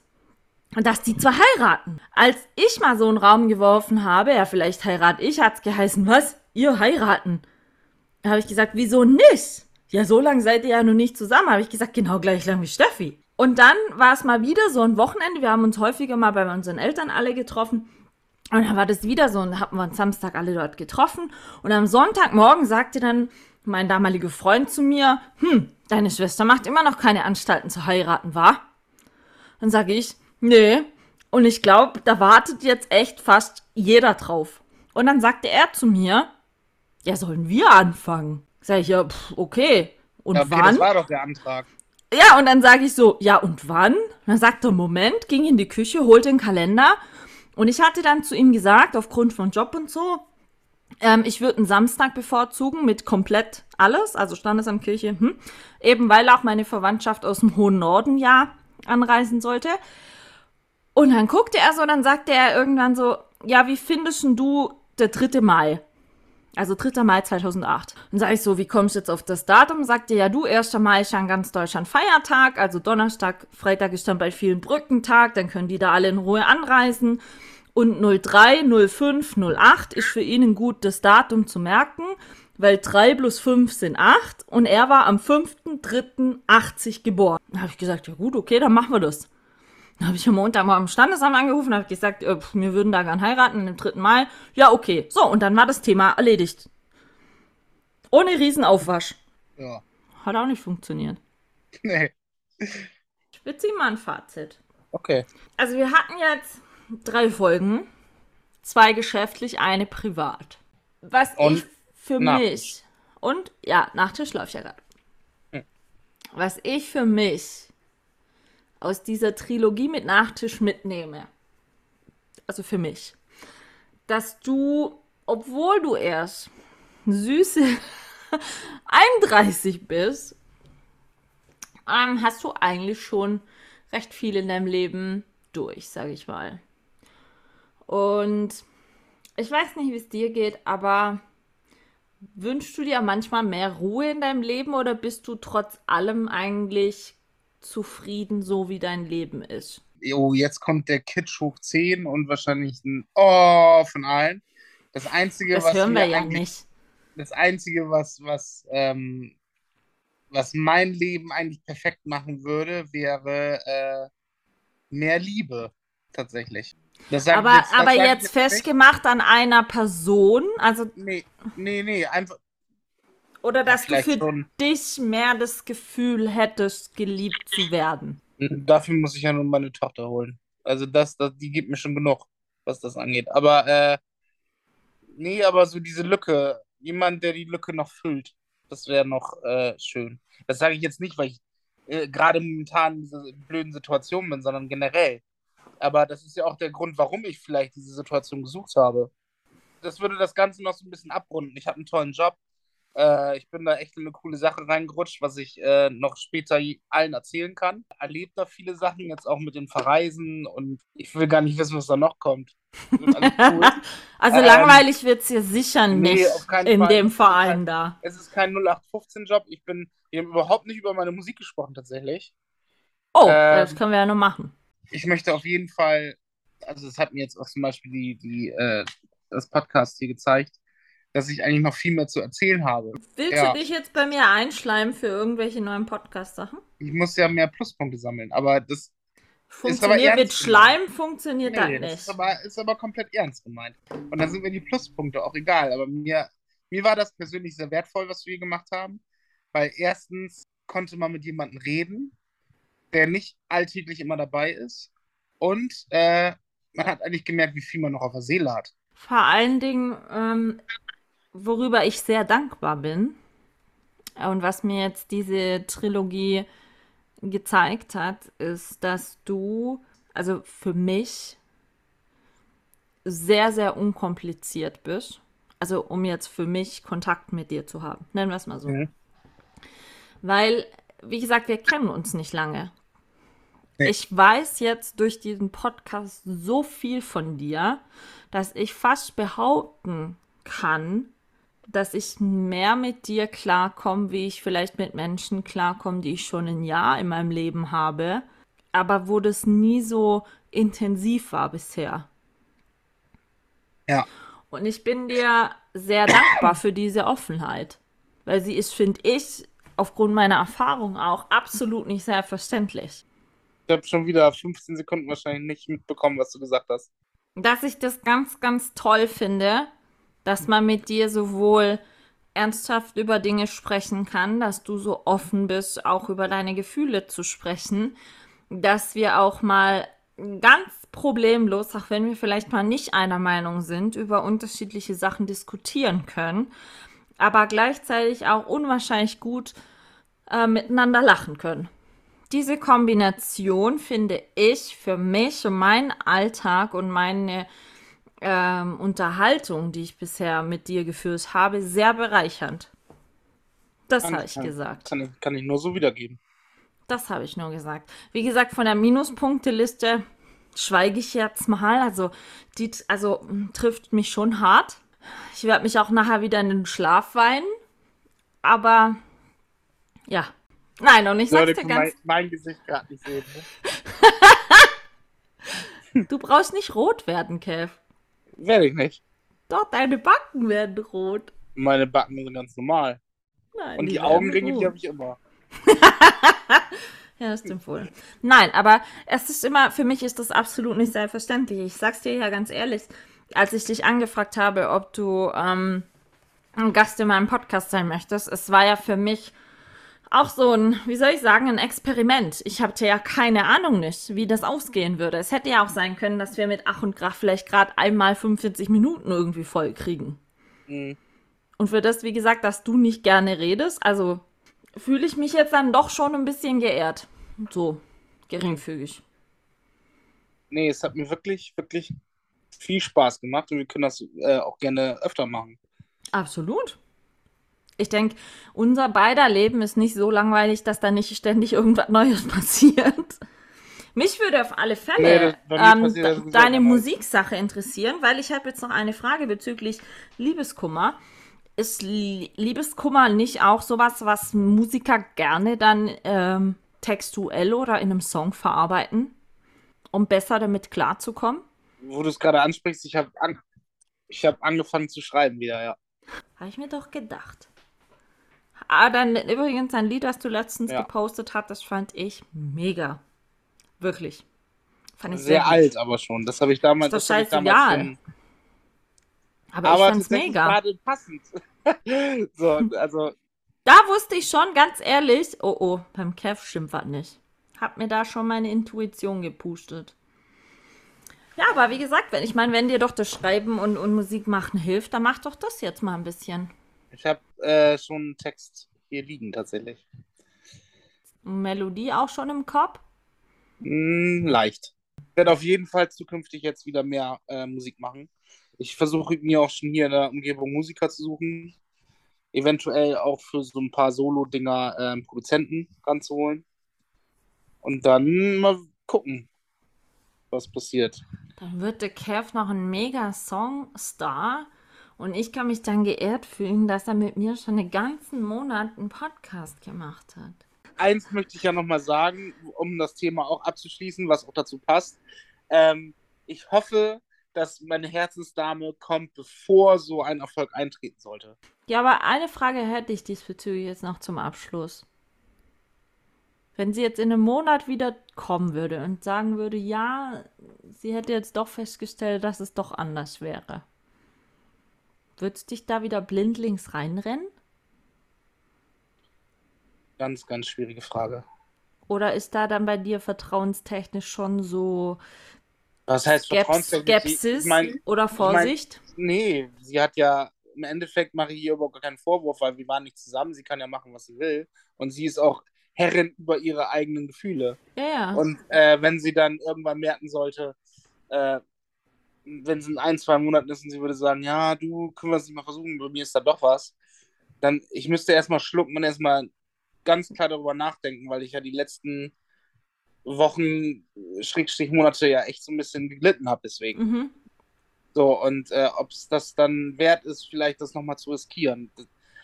dass die zwei heiraten. Als ich mal so einen Raum geworfen habe, ja, vielleicht heirate ich, hat's geheißen, was? Ihr heiraten? Da habe ich gesagt, wieso nicht? Ja, so lange seid ihr ja noch nicht zusammen. Habe ich gesagt, genau gleich lang wie Steffi. Und dann war es mal wieder so ein Wochenende. Wir haben uns häufiger mal bei unseren Eltern alle getroffen. Und dann war das wieder so, und hatten wir uns Samstag alle dort getroffen. Und am Sonntagmorgen sagte dann mein damaliger Freund zu mir, hm, deine Schwester macht immer noch keine Anstalten zu heiraten, wa? Dann sage ich, nee. Und ich glaube, da wartet jetzt echt fast jeder drauf. Und dann sagte er zu mir, ja, sollen wir anfangen? Sag ich, ja, pff, okay. Und Ja, okay, wann? das war doch der Antrag. Ja, und dann sage ich so, ja, und wann? Und dann sagt er, Moment, ging in die Küche, holte den Kalender. Und ich hatte dann zu ihm gesagt, aufgrund von Job und so, ähm, ich würde einen Samstag bevorzugen mit komplett alles, also Standesamtkirche, hm, eben weil auch meine Verwandtschaft aus dem hohen Norden ja anreisen sollte. Und dann guckte er so, dann sagte er irgendwann so, ja, wie findest du der 3. Mai? Also 3. Mai 2008. Dann sage ich so, wie kommst du jetzt auf das Datum? Sagt er, ja du, 1. Mai ist ja in ganz Deutschland Feiertag, also Donnerstag, Freitag ist dann bei vielen Brückentag, dann können die da alle in Ruhe anreisen. Und 03, 05, 08 ist für ihn ein gutes Datum zu merken, weil 3 plus 5 sind 8 und er war am 5.3.80 geboren. Da habe ich gesagt, ja gut, okay, dann machen wir das. Dann habe ich am Montag mal am Standesamt angerufen und habe gesagt, äh, pf, wir würden da gern heiraten am 3. Mai. Ja, okay. So, und dann war das Thema erledigt. Ohne Riesenaufwasch. Ja. Hat auch nicht funktioniert. Nee. Ich zieh mal ein Fazit. Okay. Also wir hatten jetzt drei Folgen. Zwei geschäftlich, eine privat. Was Und ich für Nachtisch. mich... Und, ja, Nachtisch läuft ja gerade. Hm. Was ich für mich aus dieser Trilogie mit Nachtisch mitnehme, also für mich, dass du, obwohl du erst süße 31 bist, ähm, hast du eigentlich schon recht viel in deinem Leben durch, sage ich mal. Und ich weiß nicht, wie es dir geht, aber wünschst du dir manchmal mehr Ruhe in deinem Leben oder bist du trotz allem eigentlich zufrieden, so wie dein Leben ist? Oh, jetzt kommt der Kitsch hoch 10 und wahrscheinlich ein Oh von allen. Das Einzige, Das was hören wir ja nicht. Das Einzige, was, was, ähm, was mein Leben eigentlich perfekt machen würde, wäre äh, mehr Liebe. Tatsächlich. Aber, das aber jetzt nicht. festgemacht an einer Person, also Nee, nee, nee, einfach. oder dass du für schon. dich mehr das Gefühl hättest, geliebt zu werden. Dafür muss ich ja nur meine Tochter holen. Also das, das, die gibt mir schon genug, was das angeht. Aber äh, nee, aber so diese Lücke, jemand, der die Lücke noch füllt, das wäre noch äh, schön. Das sage ich jetzt nicht, weil ich äh, gerade momentan in dieser blöden Situation bin, sondern generell. Aber das ist ja auch der Grund, warum ich vielleicht diese Situation gesucht habe. Das würde das Ganze noch so ein bisschen abrunden. Ich habe einen tollen Job. Äh, ich bin da echt in eine coole Sache reingerutscht, was ich äh, noch später allen erzählen kann. Erlebt da viele Sachen, jetzt auch mit den Verreisen und ich will gar nicht wissen, was da noch kommt. Cool. also ähm, langweilig wird es hier sicher nicht nee, in Fall. dem Verein da. Es ist kein 0815-Job. Ich bin, wir haben überhaupt nicht über meine Musik gesprochen tatsächlich. Oh, ähm, das können wir ja nur machen. Ich möchte auf jeden Fall, also es hat mir jetzt auch zum Beispiel die, die, äh, das Podcast hier gezeigt, dass ich eigentlich noch viel mehr zu erzählen habe. Willst ja. du dich jetzt bei mir einschleimen für irgendwelche neuen Podcast-Sachen? Ich muss ja mehr Pluspunkte sammeln, aber das funktioniert mit Schleim gemeint. funktioniert nee, das nicht. Das ist aber, ist aber komplett ernst gemeint. Und dann sind mir die Pluspunkte auch egal. Aber mir, mir war das persönlich sehr wertvoll, was wir hier gemacht haben. Weil erstens konnte man mit jemandem reden, der nicht alltäglich immer dabei ist. Und äh, man hat eigentlich gemerkt, wie viel man noch auf der Seele hat. Vor allen Dingen ähm, worüber ich sehr dankbar bin und was mir jetzt diese Trilogie gezeigt hat, ist, dass du, also für mich, sehr, sehr unkompliziert bist. Also um jetzt für mich Kontakt mit dir zu haben. Nennen wir es mal so. Mhm. Weil, wie gesagt, wir kennen uns nicht lange. Nee. Ich weiß jetzt durch diesen Podcast so viel von dir, dass ich fast behaupten kann, dass ich mehr mit dir klarkomme, wie ich vielleicht mit Menschen klarkomme, die ich schon ein Jahr in meinem Leben habe, aber wo das nie so intensiv war bisher. Ja. Und ich bin dir sehr dankbar für diese Offenheit, weil sie ist, finde ich, aufgrund meiner Erfahrung auch absolut nicht selbstverständlich. Ich habe schon wieder 15 Sekunden wahrscheinlich nicht mitbekommen, was du gesagt hast. Dass ich das ganz, ganz toll finde, dass man mit dir sowohl ernsthaft über Dinge sprechen kann, dass du so offen bist, auch über deine Gefühle zu sprechen, dass wir auch mal ganz problemlos, auch wenn wir vielleicht mal nicht einer Meinung sind, über unterschiedliche Sachen diskutieren können, aber gleichzeitig auch unwahrscheinlich gut äh, miteinander lachen können. Diese Kombination finde ich für mich und meinen Alltag und meine ähm, Unterhaltung, die ich bisher mit dir geführt habe, sehr bereichernd. Das habe ich kann, gesagt. Kann ich, kann ich nur so wiedergeben. Das habe ich nur gesagt. Wie gesagt, von der Minuspunkteliste schweige ich jetzt mal. Also, die also, hm, trifft mich schon hart. Ich werde mich auch nachher wieder in den Schlaf weinen. Aber ja. Nein, und ich sag's dir ganz. Mein, mein Gesicht gerade nicht sehen. Ne? du brauchst nicht rot werden, Kev. Werde ich nicht. Doch, deine Backen werden rot. Meine Backen sind ganz normal. Nein, Und die, die Augenringe, die habe ich immer. ja, das stimmt wohl. Nein, aber es ist immer, für mich ist das absolut nicht selbstverständlich. Ich sag's dir ja ganz ehrlich, als ich dich angefragt habe, ob du ähm, ein Gast in meinem Podcast sein möchtest, es war ja für mich auch so ein, wie soll ich sagen, ein Experiment. Ich hatte ja keine Ahnung nicht, wie das ausgehen würde. Es hätte ja auch sein können, dass wir mit Ach und Krach vielleicht gerade einmal 45 Minuten irgendwie voll kriegen. Mhm. Und für das, wie gesagt, dass du nicht gerne redest, also fühle ich mich jetzt dann doch schon ein bisschen geehrt. So, geringfügig. Nee, es hat mir wirklich, wirklich viel Spaß gemacht und wir können das äh, auch gerne öfter machen. Absolut ich denke, unser beider Leben ist nicht so langweilig, dass da nicht ständig irgendwas Neues passiert. Mich würde auf alle Fälle nee, ähm, deine Musiksache interessieren, weil ich habe jetzt noch eine Frage bezüglich Liebeskummer. Ist Liebeskummer nicht auch sowas, was Musiker gerne dann ähm, textuell oder in einem Song verarbeiten, um besser damit klarzukommen? Wo du es gerade ansprichst, ich habe an hab angefangen zu schreiben wieder, ja. Habe ich mir doch gedacht. Ah, dann übrigens ein Lied, das du letztens ja. gepostet hast, das fand ich mega. Wirklich. Fand ich sehr, sehr alt, aber schon. Das habe ich damals. Ist doch scheißegal. Aber, aber ich fand's mega. gerade passend. so, also. Da wusste ich schon, ganz ehrlich, oh oh, beim Kev stimmt was nicht. Hab mir da schon meine Intuition gepustet. Ja, aber wie gesagt, wenn, ich meine, wenn dir doch das Schreiben und, und Musik machen hilft, dann mach doch das jetzt mal ein bisschen. Ich habe äh, schon einen Text hier liegen tatsächlich. Melodie auch schon im Kopf? Mm, leicht. Ich werde auf jeden Fall zukünftig jetzt wieder mehr äh, Musik machen. Ich versuche mir auch schon hier in der Umgebung Musiker zu suchen. Eventuell auch für so ein paar Solo-Dinger äh, Produzenten ranzuholen. Und dann mal gucken, was passiert. Dann wird der Kev noch ein mega Songstar und ich kann mich dann geehrt fühlen, dass er mit mir schon einen ganzen Monat einen Podcast gemacht hat. Eins möchte ich ja nochmal sagen, um das Thema auch abzuschließen, was auch dazu passt. Ähm, ich hoffe, dass meine Herzensdame kommt, bevor so ein Erfolg eintreten sollte. Ja, aber eine Frage hätte ich diesbezüglich jetzt noch zum Abschluss. Wenn sie jetzt in einem Monat wieder kommen würde und sagen würde, ja, sie hätte jetzt doch festgestellt, dass es doch anders wäre. Würdest dich da wieder blindlings reinrennen? Ganz, ganz schwierige Frage. Oder ist da dann bei dir vertrauenstechnisch schon so Was heißt Skeps vertrauenstechnisch? Skepsis Ich mein, oder Vorsicht? nee, sie hat ja, im Endeffekt mache ich ihr überhaupt gar keinen Vorwurf, weil wir waren nicht zusammen. Sie kann ja machen, was sie will. Und sie ist auch Herrin über ihre eigenen Gefühle. ja, ja. Und äh, wenn sie dann irgendwann merken sollte, äh, wenn es in ein, zwei Monaten ist und sie würde sagen, ja, du, können wir es nicht mal versuchen, bei mir ist da doch was, dann, ich müsste erstmal schlucken und erstmal ganz klar darüber nachdenken, weil ich ja die letzten Wochen, Schrägstrich Monate ja echt so ein bisschen geglitten habe deswegen. Mhm. So, und äh, ob es das dann wert ist, vielleicht das nochmal zu riskieren.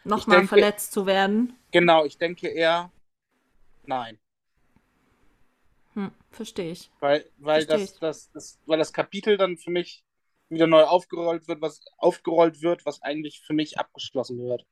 Nochmal verletzt zu werden. Genau, ich denke eher, nein. Verstehe ich. Weil, weil, Versteh das, ich. das, das, weil das Kapitel dann für mich wieder neu aufgerollt wird, was aufgerollt wird, was eigentlich für mich abgeschlossen wird.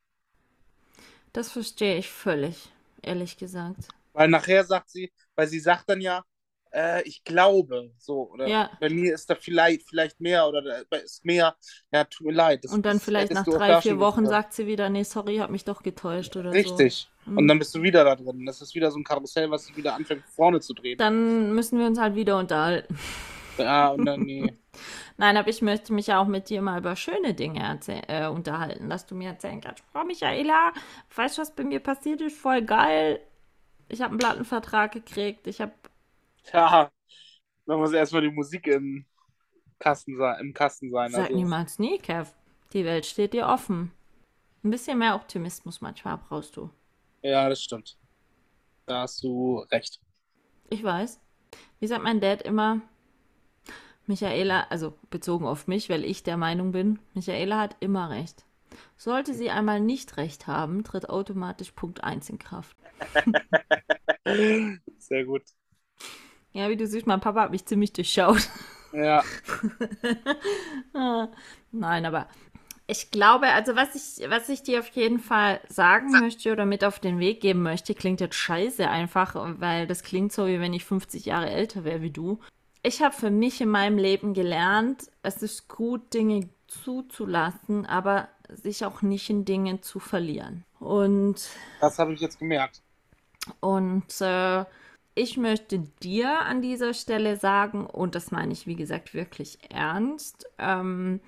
Das verstehe ich völlig, ehrlich gesagt. Weil nachher sagt sie, weil sie sagt dann ja, äh, ich glaube, so, oder Ja. bei mir ist da vielleicht, vielleicht mehr oder da ist mehr, ja, tut mir leid. Das, Und dann vielleicht nach drei, vier Wochen gesagt. sagt sie wieder, nee, sorry, hab mich doch getäuscht oder so. Richtig. Mhm. Und dann bist du wieder da drin. Das ist wieder so ein Karussell, was sich wieder anfängt vorne zu drehen. Dann müssen wir uns halt wieder unterhalten. Ja, und dann, nee. Nein, aber ich möchte mich ja auch mit dir mal über schöne Dinge äh, unterhalten, dass du mir erzählen kannst. Frau Michaela, weißt du, was bei mir passiert ist? Voll geil. Ich habe einen Plattenvertrag gekriegt. Ich habe Tja, da muss erstmal die Musik im Kasten sein. Im Kasten sein. Sag Also, niemals nie, Kev. Die Welt steht dir offen. Ein bisschen mehr Optimismus manchmal brauchst du. ja, das stimmt. Da hast du recht. Ich weiß. Wie sagt mein Dad immer, Michaela, also bezogen auf mich, weil ich der Meinung bin, Michaela hat immer recht. Sollte sie einmal nicht recht haben, tritt automatisch Punkt 1 in Kraft. Sehr gut. Ja, wie du siehst, mein Papa hat mich ziemlich durchschaut. Ja, Ah, Nein, aber ich glaube, also was ich, was ich dir auf jeden Fall sagen möchte oder mit auf den Weg geben möchte, klingt jetzt scheiße einfach, weil das klingt so, wie wenn ich 50 Jahre älter wäre wie du. Ich habe für mich in meinem Leben gelernt, es ist gut, Dinge zuzulassen, aber sich auch nicht in Dingen zu verlieren. Und das habe ich jetzt gemerkt. und äh, ich möchte dir an dieser Stelle sagen, und das meine ich, wie gesagt, wirklich ernst, ähm,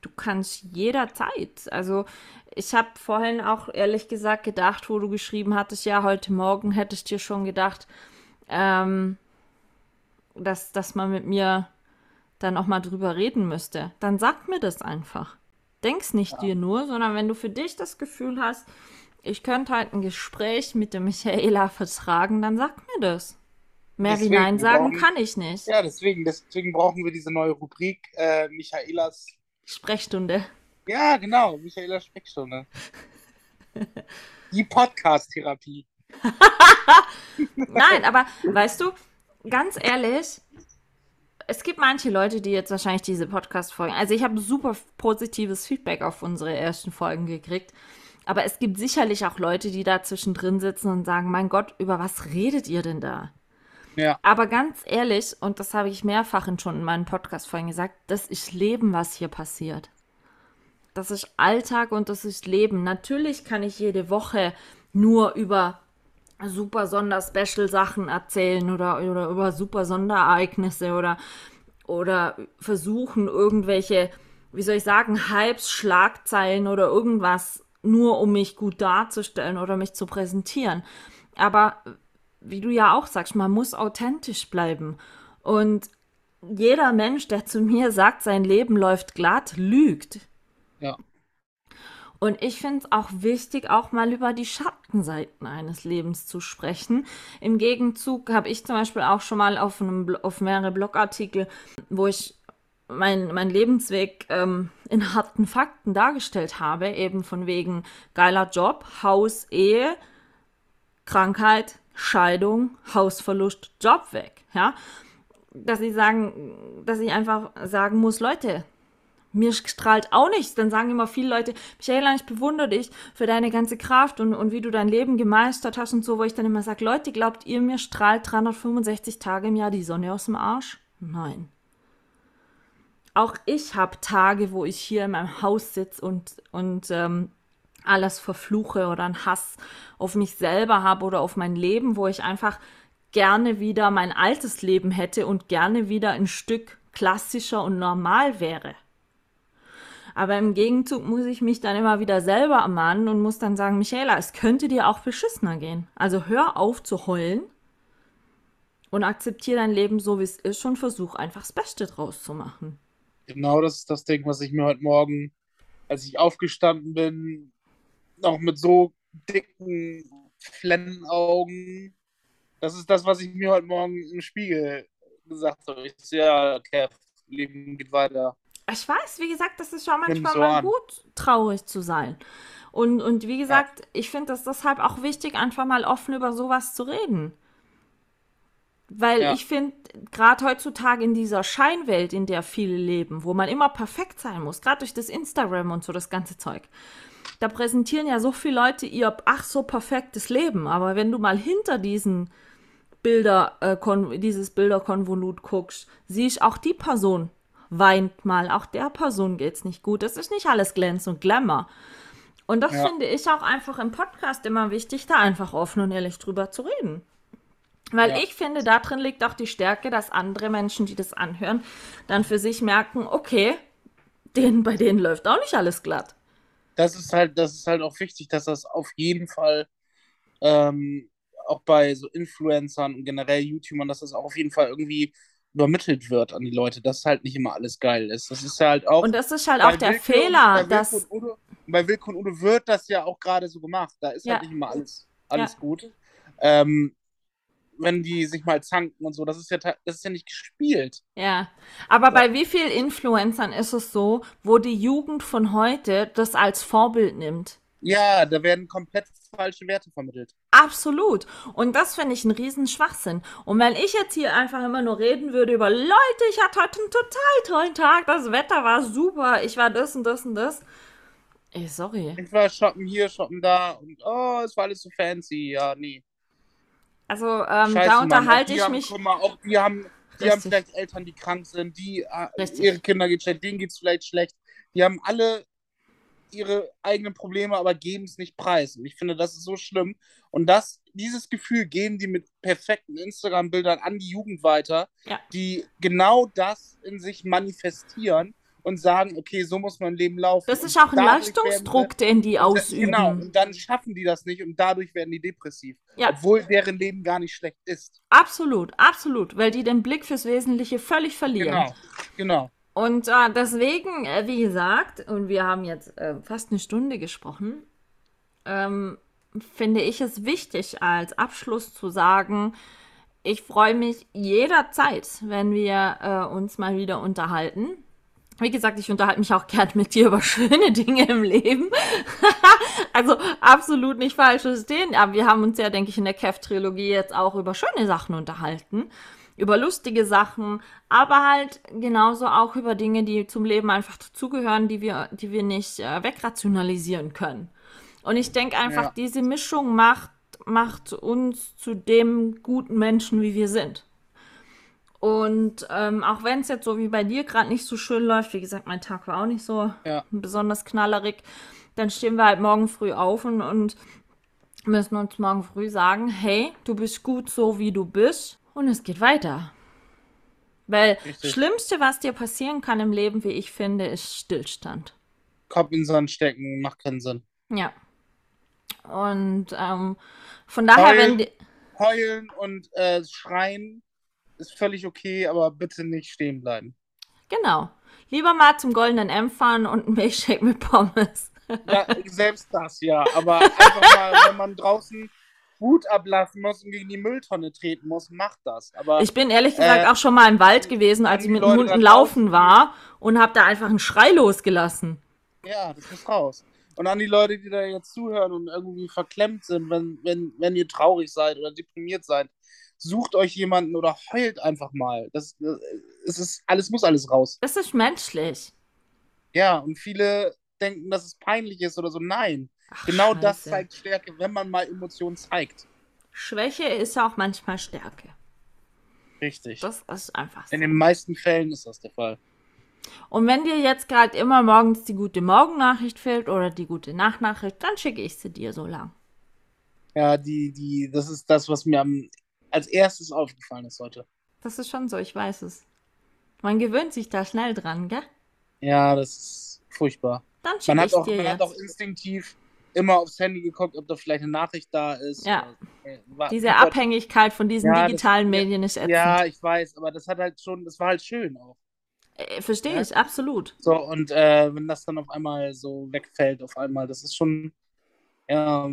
du kannst jederzeit, also ich habe vorhin auch ehrlich gesagt gedacht, wo du geschrieben hattest, ja, heute Morgen hättest dir schon gedacht, ähm, dass, dass man mit mir dann auch mal drüber reden müsste. Dann sag mir das einfach. Denk's nicht dir nur, sondern wenn du für dich das Gefühl hast, ich könnte halt ein Gespräch mit der Michaela vertragen, dann sag mir das. Mehr wie Deswegen, Nein wir sagen brauchen- kann ich nicht. Ja, deswegen, deswegen brauchen wir diese neue Rubrik, äh, Michaelas. Sprechstunde. Ja, genau, Michaelas Sprechstunde. Die Podcast-Therapie. Nein, aber weißt du, ganz ehrlich, es gibt manche Leute, die jetzt wahrscheinlich diese Podcast-Folgen, also ich habe super positives Feedback auf unsere ersten Folgen gekriegt, aber es gibt sicherlich auch Leute, die da zwischendrin sitzen und sagen, mein Gott, über was redet ihr denn da? Ja. Aber ganz ehrlich, und das habe ich mehrfach in- schon in meinen Podcast-Folgen gesagt, das ist Leben, was hier passiert. Das ist Alltag und das ist Leben. Natürlich kann ich jede Woche nur über super Sonder-Special-Sachen erzählen oder, oder über super Sonderereignisse oder oder versuchen irgendwelche, wie soll ich sagen, Hypes, Schlagzeilen oder irgendwas nur um mich gut darzustellen oder mich zu präsentieren. Aber wie du ja auch sagst, man muss authentisch bleiben. Und jeder Mensch, der zu mir sagt, sein Leben läuft glatt, lügt. Ja. Und ich finde es auch wichtig, auch mal über die Schattenseiten eines Lebens zu sprechen. Im Gegenzug habe ich zum Beispiel auch schon mal auf, einem, auf mehrere Blogartikel, wo ich mein, mein Lebensweg ähm, in harten Fakten dargestellt habe, eben von wegen geiler Job, Haus, Ehe, Krankheit, Scheidung, Hausverlust, Job weg, ja. Dass ich sagen, dass ich einfach sagen muss, Leute, mir strahlt auch nichts. Dann sagen immer viele Leute, Michaela, ich bewundere dich für deine ganze Kraft und, und wie du dein Leben gemeistert hast und so, wo ich dann immer sage, Leute, glaubt ihr, mir strahlt 365 Tage im Jahr die Sonne aus dem Arsch? Nein. Auch ich habe Tage, wo ich hier in meinem Haus sitze und, und ähm, alles verfluche oder einen Hass auf mich selber habe oder auf mein Leben, wo ich einfach gerne wieder mein altes Leben hätte und gerne wieder ein Stück klassischer und normal wäre. Aber im Gegenzug muss ich mich dann immer wieder selber ermahnen und muss dann sagen, Michaela, es könnte dir auch beschissener gehen. Also hör auf zu heulen und akzeptiere dein Leben so, wie es ist und versuch einfach das Beste draus zu machen. Genau das ist das Ding, was ich mir heute Morgen, als ich aufgestanden bin, noch mit so dicken Flennenaugen. Das ist das, was ich mir heute Morgen im Spiegel gesagt habe. Ich so, ja, Kev, Leben geht weiter. Ich weiß, wie gesagt, das ist schon manchmal so mal gut, traurig zu sein. Und, und wie gesagt, ja. ich finde es deshalb auch wichtig, einfach mal offen über sowas zu reden. Weil ja. ich finde, gerade heutzutage in dieser Scheinwelt, in der viele leben, wo man immer perfekt sein muss, gerade durch das Instagram und so das ganze Zeug, da präsentieren ja so viele Leute ihr ach so perfektes Leben. Aber wenn du mal hinter diesen Bilder, äh, dieses Bilderkonvolut guckst, siehst auch die Person weint mal, auch der Person geht's nicht gut. Das ist nicht alles Glänz und Glamour. Und das ja. finde ich auch einfach im Podcast immer wichtig, da einfach offen und ehrlich drüber zu reden. Weil ja. ich finde, darin liegt auch die Stärke, dass andere Menschen, die das anhören, dann für sich merken, okay, denen, bei denen läuft auch nicht alles glatt. Das ist halt, das ist halt auch wichtig, dass das auf jeden Fall ähm, auch bei so Influencern und generell YouTubern, dass das auch auf jeden Fall irgendwie übermittelt wird an die Leute, dass halt nicht immer alles geil ist. Das ist halt auch. Und das ist halt auch der Wilke Fehler, und, dass. Und Udo, bei Wilke und Udo wird das ja auch gerade so gemacht. Da ist halt ja. halt nicht immer alles, alles ja. gut. Ähm, wenn die sich mal zanken und so, das ist ja, das ist ja nicht gespielt. Ja, aber bei wie vielen Influencern ist es so, wo die Jugend von heute das als Vorbild nimmt? Ja, da werden komplett falsche Werte vermittelt. Absolut. Und das finde ich einen riesen Schwachsinn. Und wenn ich jetzt hier einfach immer nur reden würde über Leute, ich hatte heute einen total tollen Tag, das Wetter war super, ich war das und das und das. Ey, sorry. Ich war shoppen hier, shoppen da und oh, es war alles so fancy. Ja, nie. Also, ähm, Scheiße, da unterhalte ich haben, mich. Guck mal, auch die haben, die haben vielleicht Eltern, die krank sind, die äh, ihre Kinder geht schlecht, denen geht es vielleicht schlecht. Die haben alle ihre eigenen Probleme, aber geben es nicht preis. Und ich finde, das ist so schlimm. Und das, dieses Gefühl geben die mit perfekten Instagram-Bildern an die Jugend weiter, ja. die genau das in sich manifestieren und sagen, okay, so muss mein Leben laufen. Das ist auch ein Leistungsdruck, sie, den die ausüben. Genau, und dann schaffen die das nicht und dadurch werden die depressiv. Ja. Obwohl deren Leben gar nicht schlecht ist. Absolut, absolut, weil die den Blick fürs Wesentliche völlig verlieren. Genau, genau. Und äh, deswegen, äh, wie gesagt, und wir haben jetzt äh, fast eine Stunde gesprochen, ähm, finde ich es wichtig, als Abschluss zu sagen, ich freue mich jederzeit, wenn wir äh, uns mal wieder unterhalten. Wie gesagt, ich unterhalte mich auch gern mit dir über schöne Dinge im Leben. also absolut nicht falsch verstehen. Aber wir haben uns ja, denke ich, in der Kev-Trilogie jetzt auch über schöne Sachen unterhalten über lustige Sachen, aber halt genauso auch über Dinge, die zum Leben einfach dazugehören, die wir, die wir nicht äh, wegrationalisieren können. Und ich denke einfach, ja. diese Mischung macht, macht uns zu dem guten Menschen, wie wir sind. Und ähm, auch wenn es jetzt so wie bei dir gerade nicht so schön läuft, wie gesagt, mein Tag war auch nicht so ja. besonders knallerig, dann stehen wir halt morgen früh auf und, und müssen uns morgen früh sagen, hey, du bist gut so, wie du bist und es geht weiter. Weil Richtig. Schlimmste, was dir passieren kann im Leben, wie ich finde, ist Stillstand. Kopf in den Sand stecken, macht keinen Sinn. Ja. Und ähm, von daher, Heul- wenn die, Heulen und äh, schreien ist völlig okay, aber bitte nicht stehen bleiben. genau, lieber mal zum Goldenen M fahren und einen Milchshake mit Pommes. Ja, selbst das, ja. Aber einfach mal, wenn man draußen Hut ablassen muss und gegen die Mülltonne treten muss, macht das. Aber Ich bin ehrlich gesagt Äh, auch schon mal im Wald gewesen, als ich mit Leute Hunden laufen war und habe da einfach einen Schrei losgelassen. ja, das muss raus. Und an die Leute, die da jetzt zuhören und irgendwie verklemmt sind, wenn, wenn, wenn ihr traurig seid oder deprimiert seid, sucht euch jemanden oder heult einfach mal. Das, das es ist, alles muss alles raus. Das ist menschlich. Ja, und viele denken, dass es peinlich ist oder so. Nein, Ach, genau das Scheiße. zeigt Stärke, wenn man mal Emotionen zeigt. Schwäche ist auch manchmal Stärke. Richtig. Das ist einfach so. In den meisten Fällen ist das der Fall. Und wenn dir jetzt gerade immer morgens die gute Morgennachricht fehlt oder die gute Nachtnachricht, dann schicke ich sie dir so lang. Ja, die, die, das ist das, was mir am, als erstes aufgefallen ist heute. Das ist schon so, ich weiß es. Man gewöhnt sich da schnell dran, gell? Ja, das ist furchtbar. Dann Man hat, auch, man jetzt. hat auch instinktiv immer aufs Handy geguckt, ob da vielleicht eine Nachricht da ist. Ja. Oder, äh, war- Diese. Abhängigkeit von diesen Ja, das- digitalen ja, Medien ist ätzend. Ja, ich weiß, aber das hat halt schon, das war halt schön auch. Äh, Verstehe Ja. ich, absolut. So, und äh, wenn das dann auf einmal so wegfällt, auf einmal, das ist schon ja,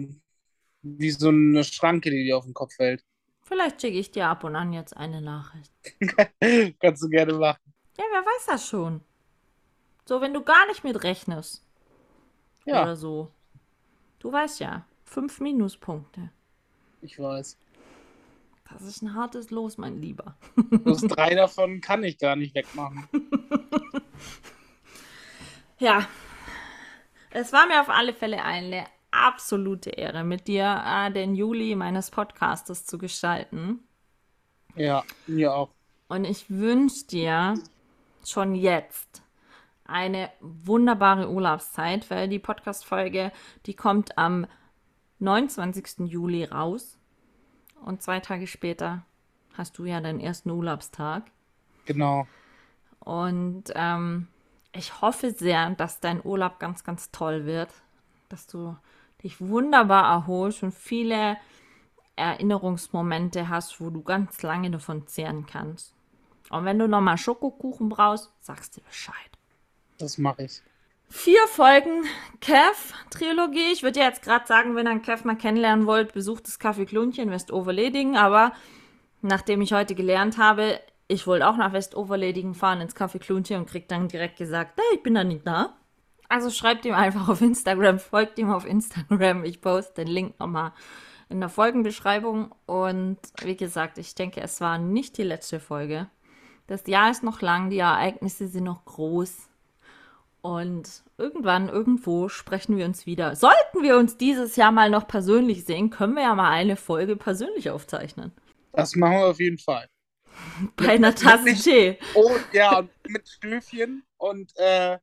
wie so eine Schranke, die dir auf den Kopf fällt. Vielleicht schicke ich dir ab und an jetzt eine Nachricht. Kannst du gerne machen. Ja, wer weiß das schon. So, wenn du gar nicht mit rechnest. Ja, Oder so. Du weißt ja, fünf Minuspunkte. ich weiß. Das ist ein hartes Los, mein Lieber. Bloß drei davon kann ich gar nicht wegmachen. Ja. Es war mir auf alle Fälle eine absolute Ehre, mit dir äh, den Juli meines Podcastes zu gestalten. Ja, mir auch. Und ich wünsche dir schon jetzt eine wunderbare Urlaubszeit, weil die Podcast-Folge, die kommt am 29. Juli raus. Und zwei Tage später hast du ja deinen ersten Urlaubstag. Genau. Und ähm, ich hoffe sehr, dass dein Urlaub ganz, ganz toll wird, dass du dich wunderbar erholst und viele Erinnerungsmomente hast, wo du ganz lange davon zehren kannst. Und wenn du nochmal Schokokuchen brauchst, sagst du Bescheid. Das mache ich. Vier Folgen Kev-Trilogie. Ich würde ja jetzt gerade sagen, wenn ihr einen Kev mal kennenlernen wollt, besucht das Café Klunchen Westoverledingen. Aber nachdem ich heute gelernt habe, ich wollte auch nach Westoverledingen fahren ins Café Klunchen und krieg dann direkt gesagt, hey, ich bin da nicht da. Also schreibt ihm einfach auf Instagram, folgt ihm auf Instagram. Ich poste den Link nochmal in der Folgenbeschreibung. Und wie gesagt, ich denke, es war nicht die letzte Folge. Das Jahr ist noch lang, die Ereignisse sind noch groß. Und irgendwann, irgendwo sprechen wir uns wieder. Sollten wir uns dieses Jahr mal noch persönlich sehen, können wir ja mal eine Folge persönlich aufzeichnen. Das machen wir auf jeden Fall. Bei einer Tasse Tee. Oh, ja, mit Stöfchen und, äh,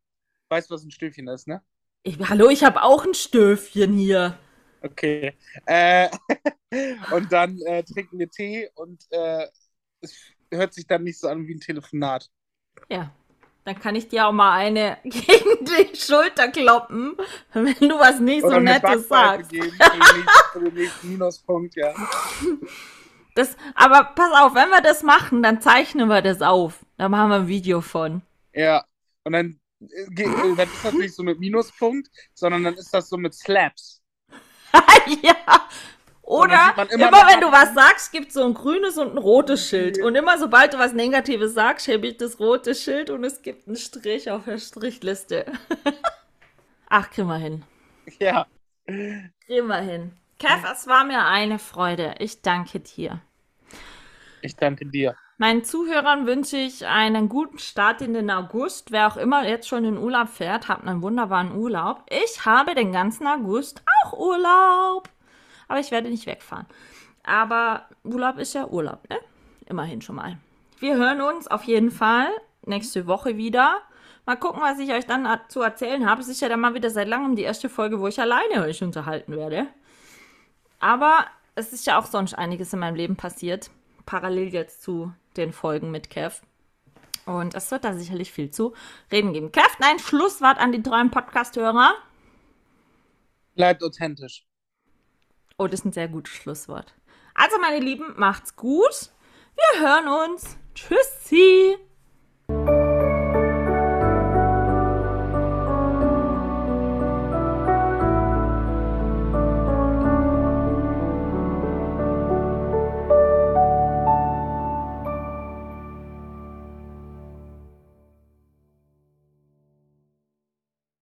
weißt du, was ein Stöfchen ist, ne? Ich, hallo, ich habe auch ein Stöfchen hier. Okay. Äh, und dann äh, trinken wir Tee und äh, es hört sich dann nicht so an wie ein Telefonat. Ja. Dann kann ich dir auch mal eine gegen die Schulter kloppen, wenn du was nicht so Oder eine Nettes sagst. geben für den, nächsten, Minuspunkt, ja. Das, aber pass auf, wenn wir das machen, dann zeichnen wir das auf. Da machen wir ein Video von. Ja. Und dann, dann ist das nicht so mit Minuspunkt, sondern dann ist das so mit Slaps. ja. Oder immer immer, wenn du was sagst, gibt es so ein grünes und ein rotes Schild. Und immer sobald du was Negatives sagst, hebe ich das rote Schild und es gibt einen Strich auf der Strichliste. Ach, kriegen wir hin. Ja. Kriegen wir hin. Kev, es war mir eine Freude. Ich danke dir. Ich danke dir. Meinen Zuhörern wünsche ich einen guten Start in den August. Wer auch immer jetzt schon in Urlaub fährt, habt einen wunderbaren Urlaub. Ich habe den ganzen August auch Urlaub. Aber ich werde nicht wegfahren. Aber Urlaub ist ja Urlaub, ne? Immerhin schon mal. Wir hören uns auf jeden Fall nächste Woche wieder. Mal gucken, was ich euch dann zu erzählen habe. Es ist ja dann mal wieder seit langem die erste Folge, wo ich alleine euch unterhalten werde. Aber es ist ja auch sonst einiges in meinem Leben passiert. Parallel jetzt zu den Folgen mit Kev. Und es wird da sicherlich viel zu reden geben. Kräften ein Schlusswort an die treuen Podcast-Hörer. Bleibt authentisch. Oh, das ist ein sehr gutes Schlusswort. Also, meine Lieben, macht's gut. Wir hören uns. Tschüssi.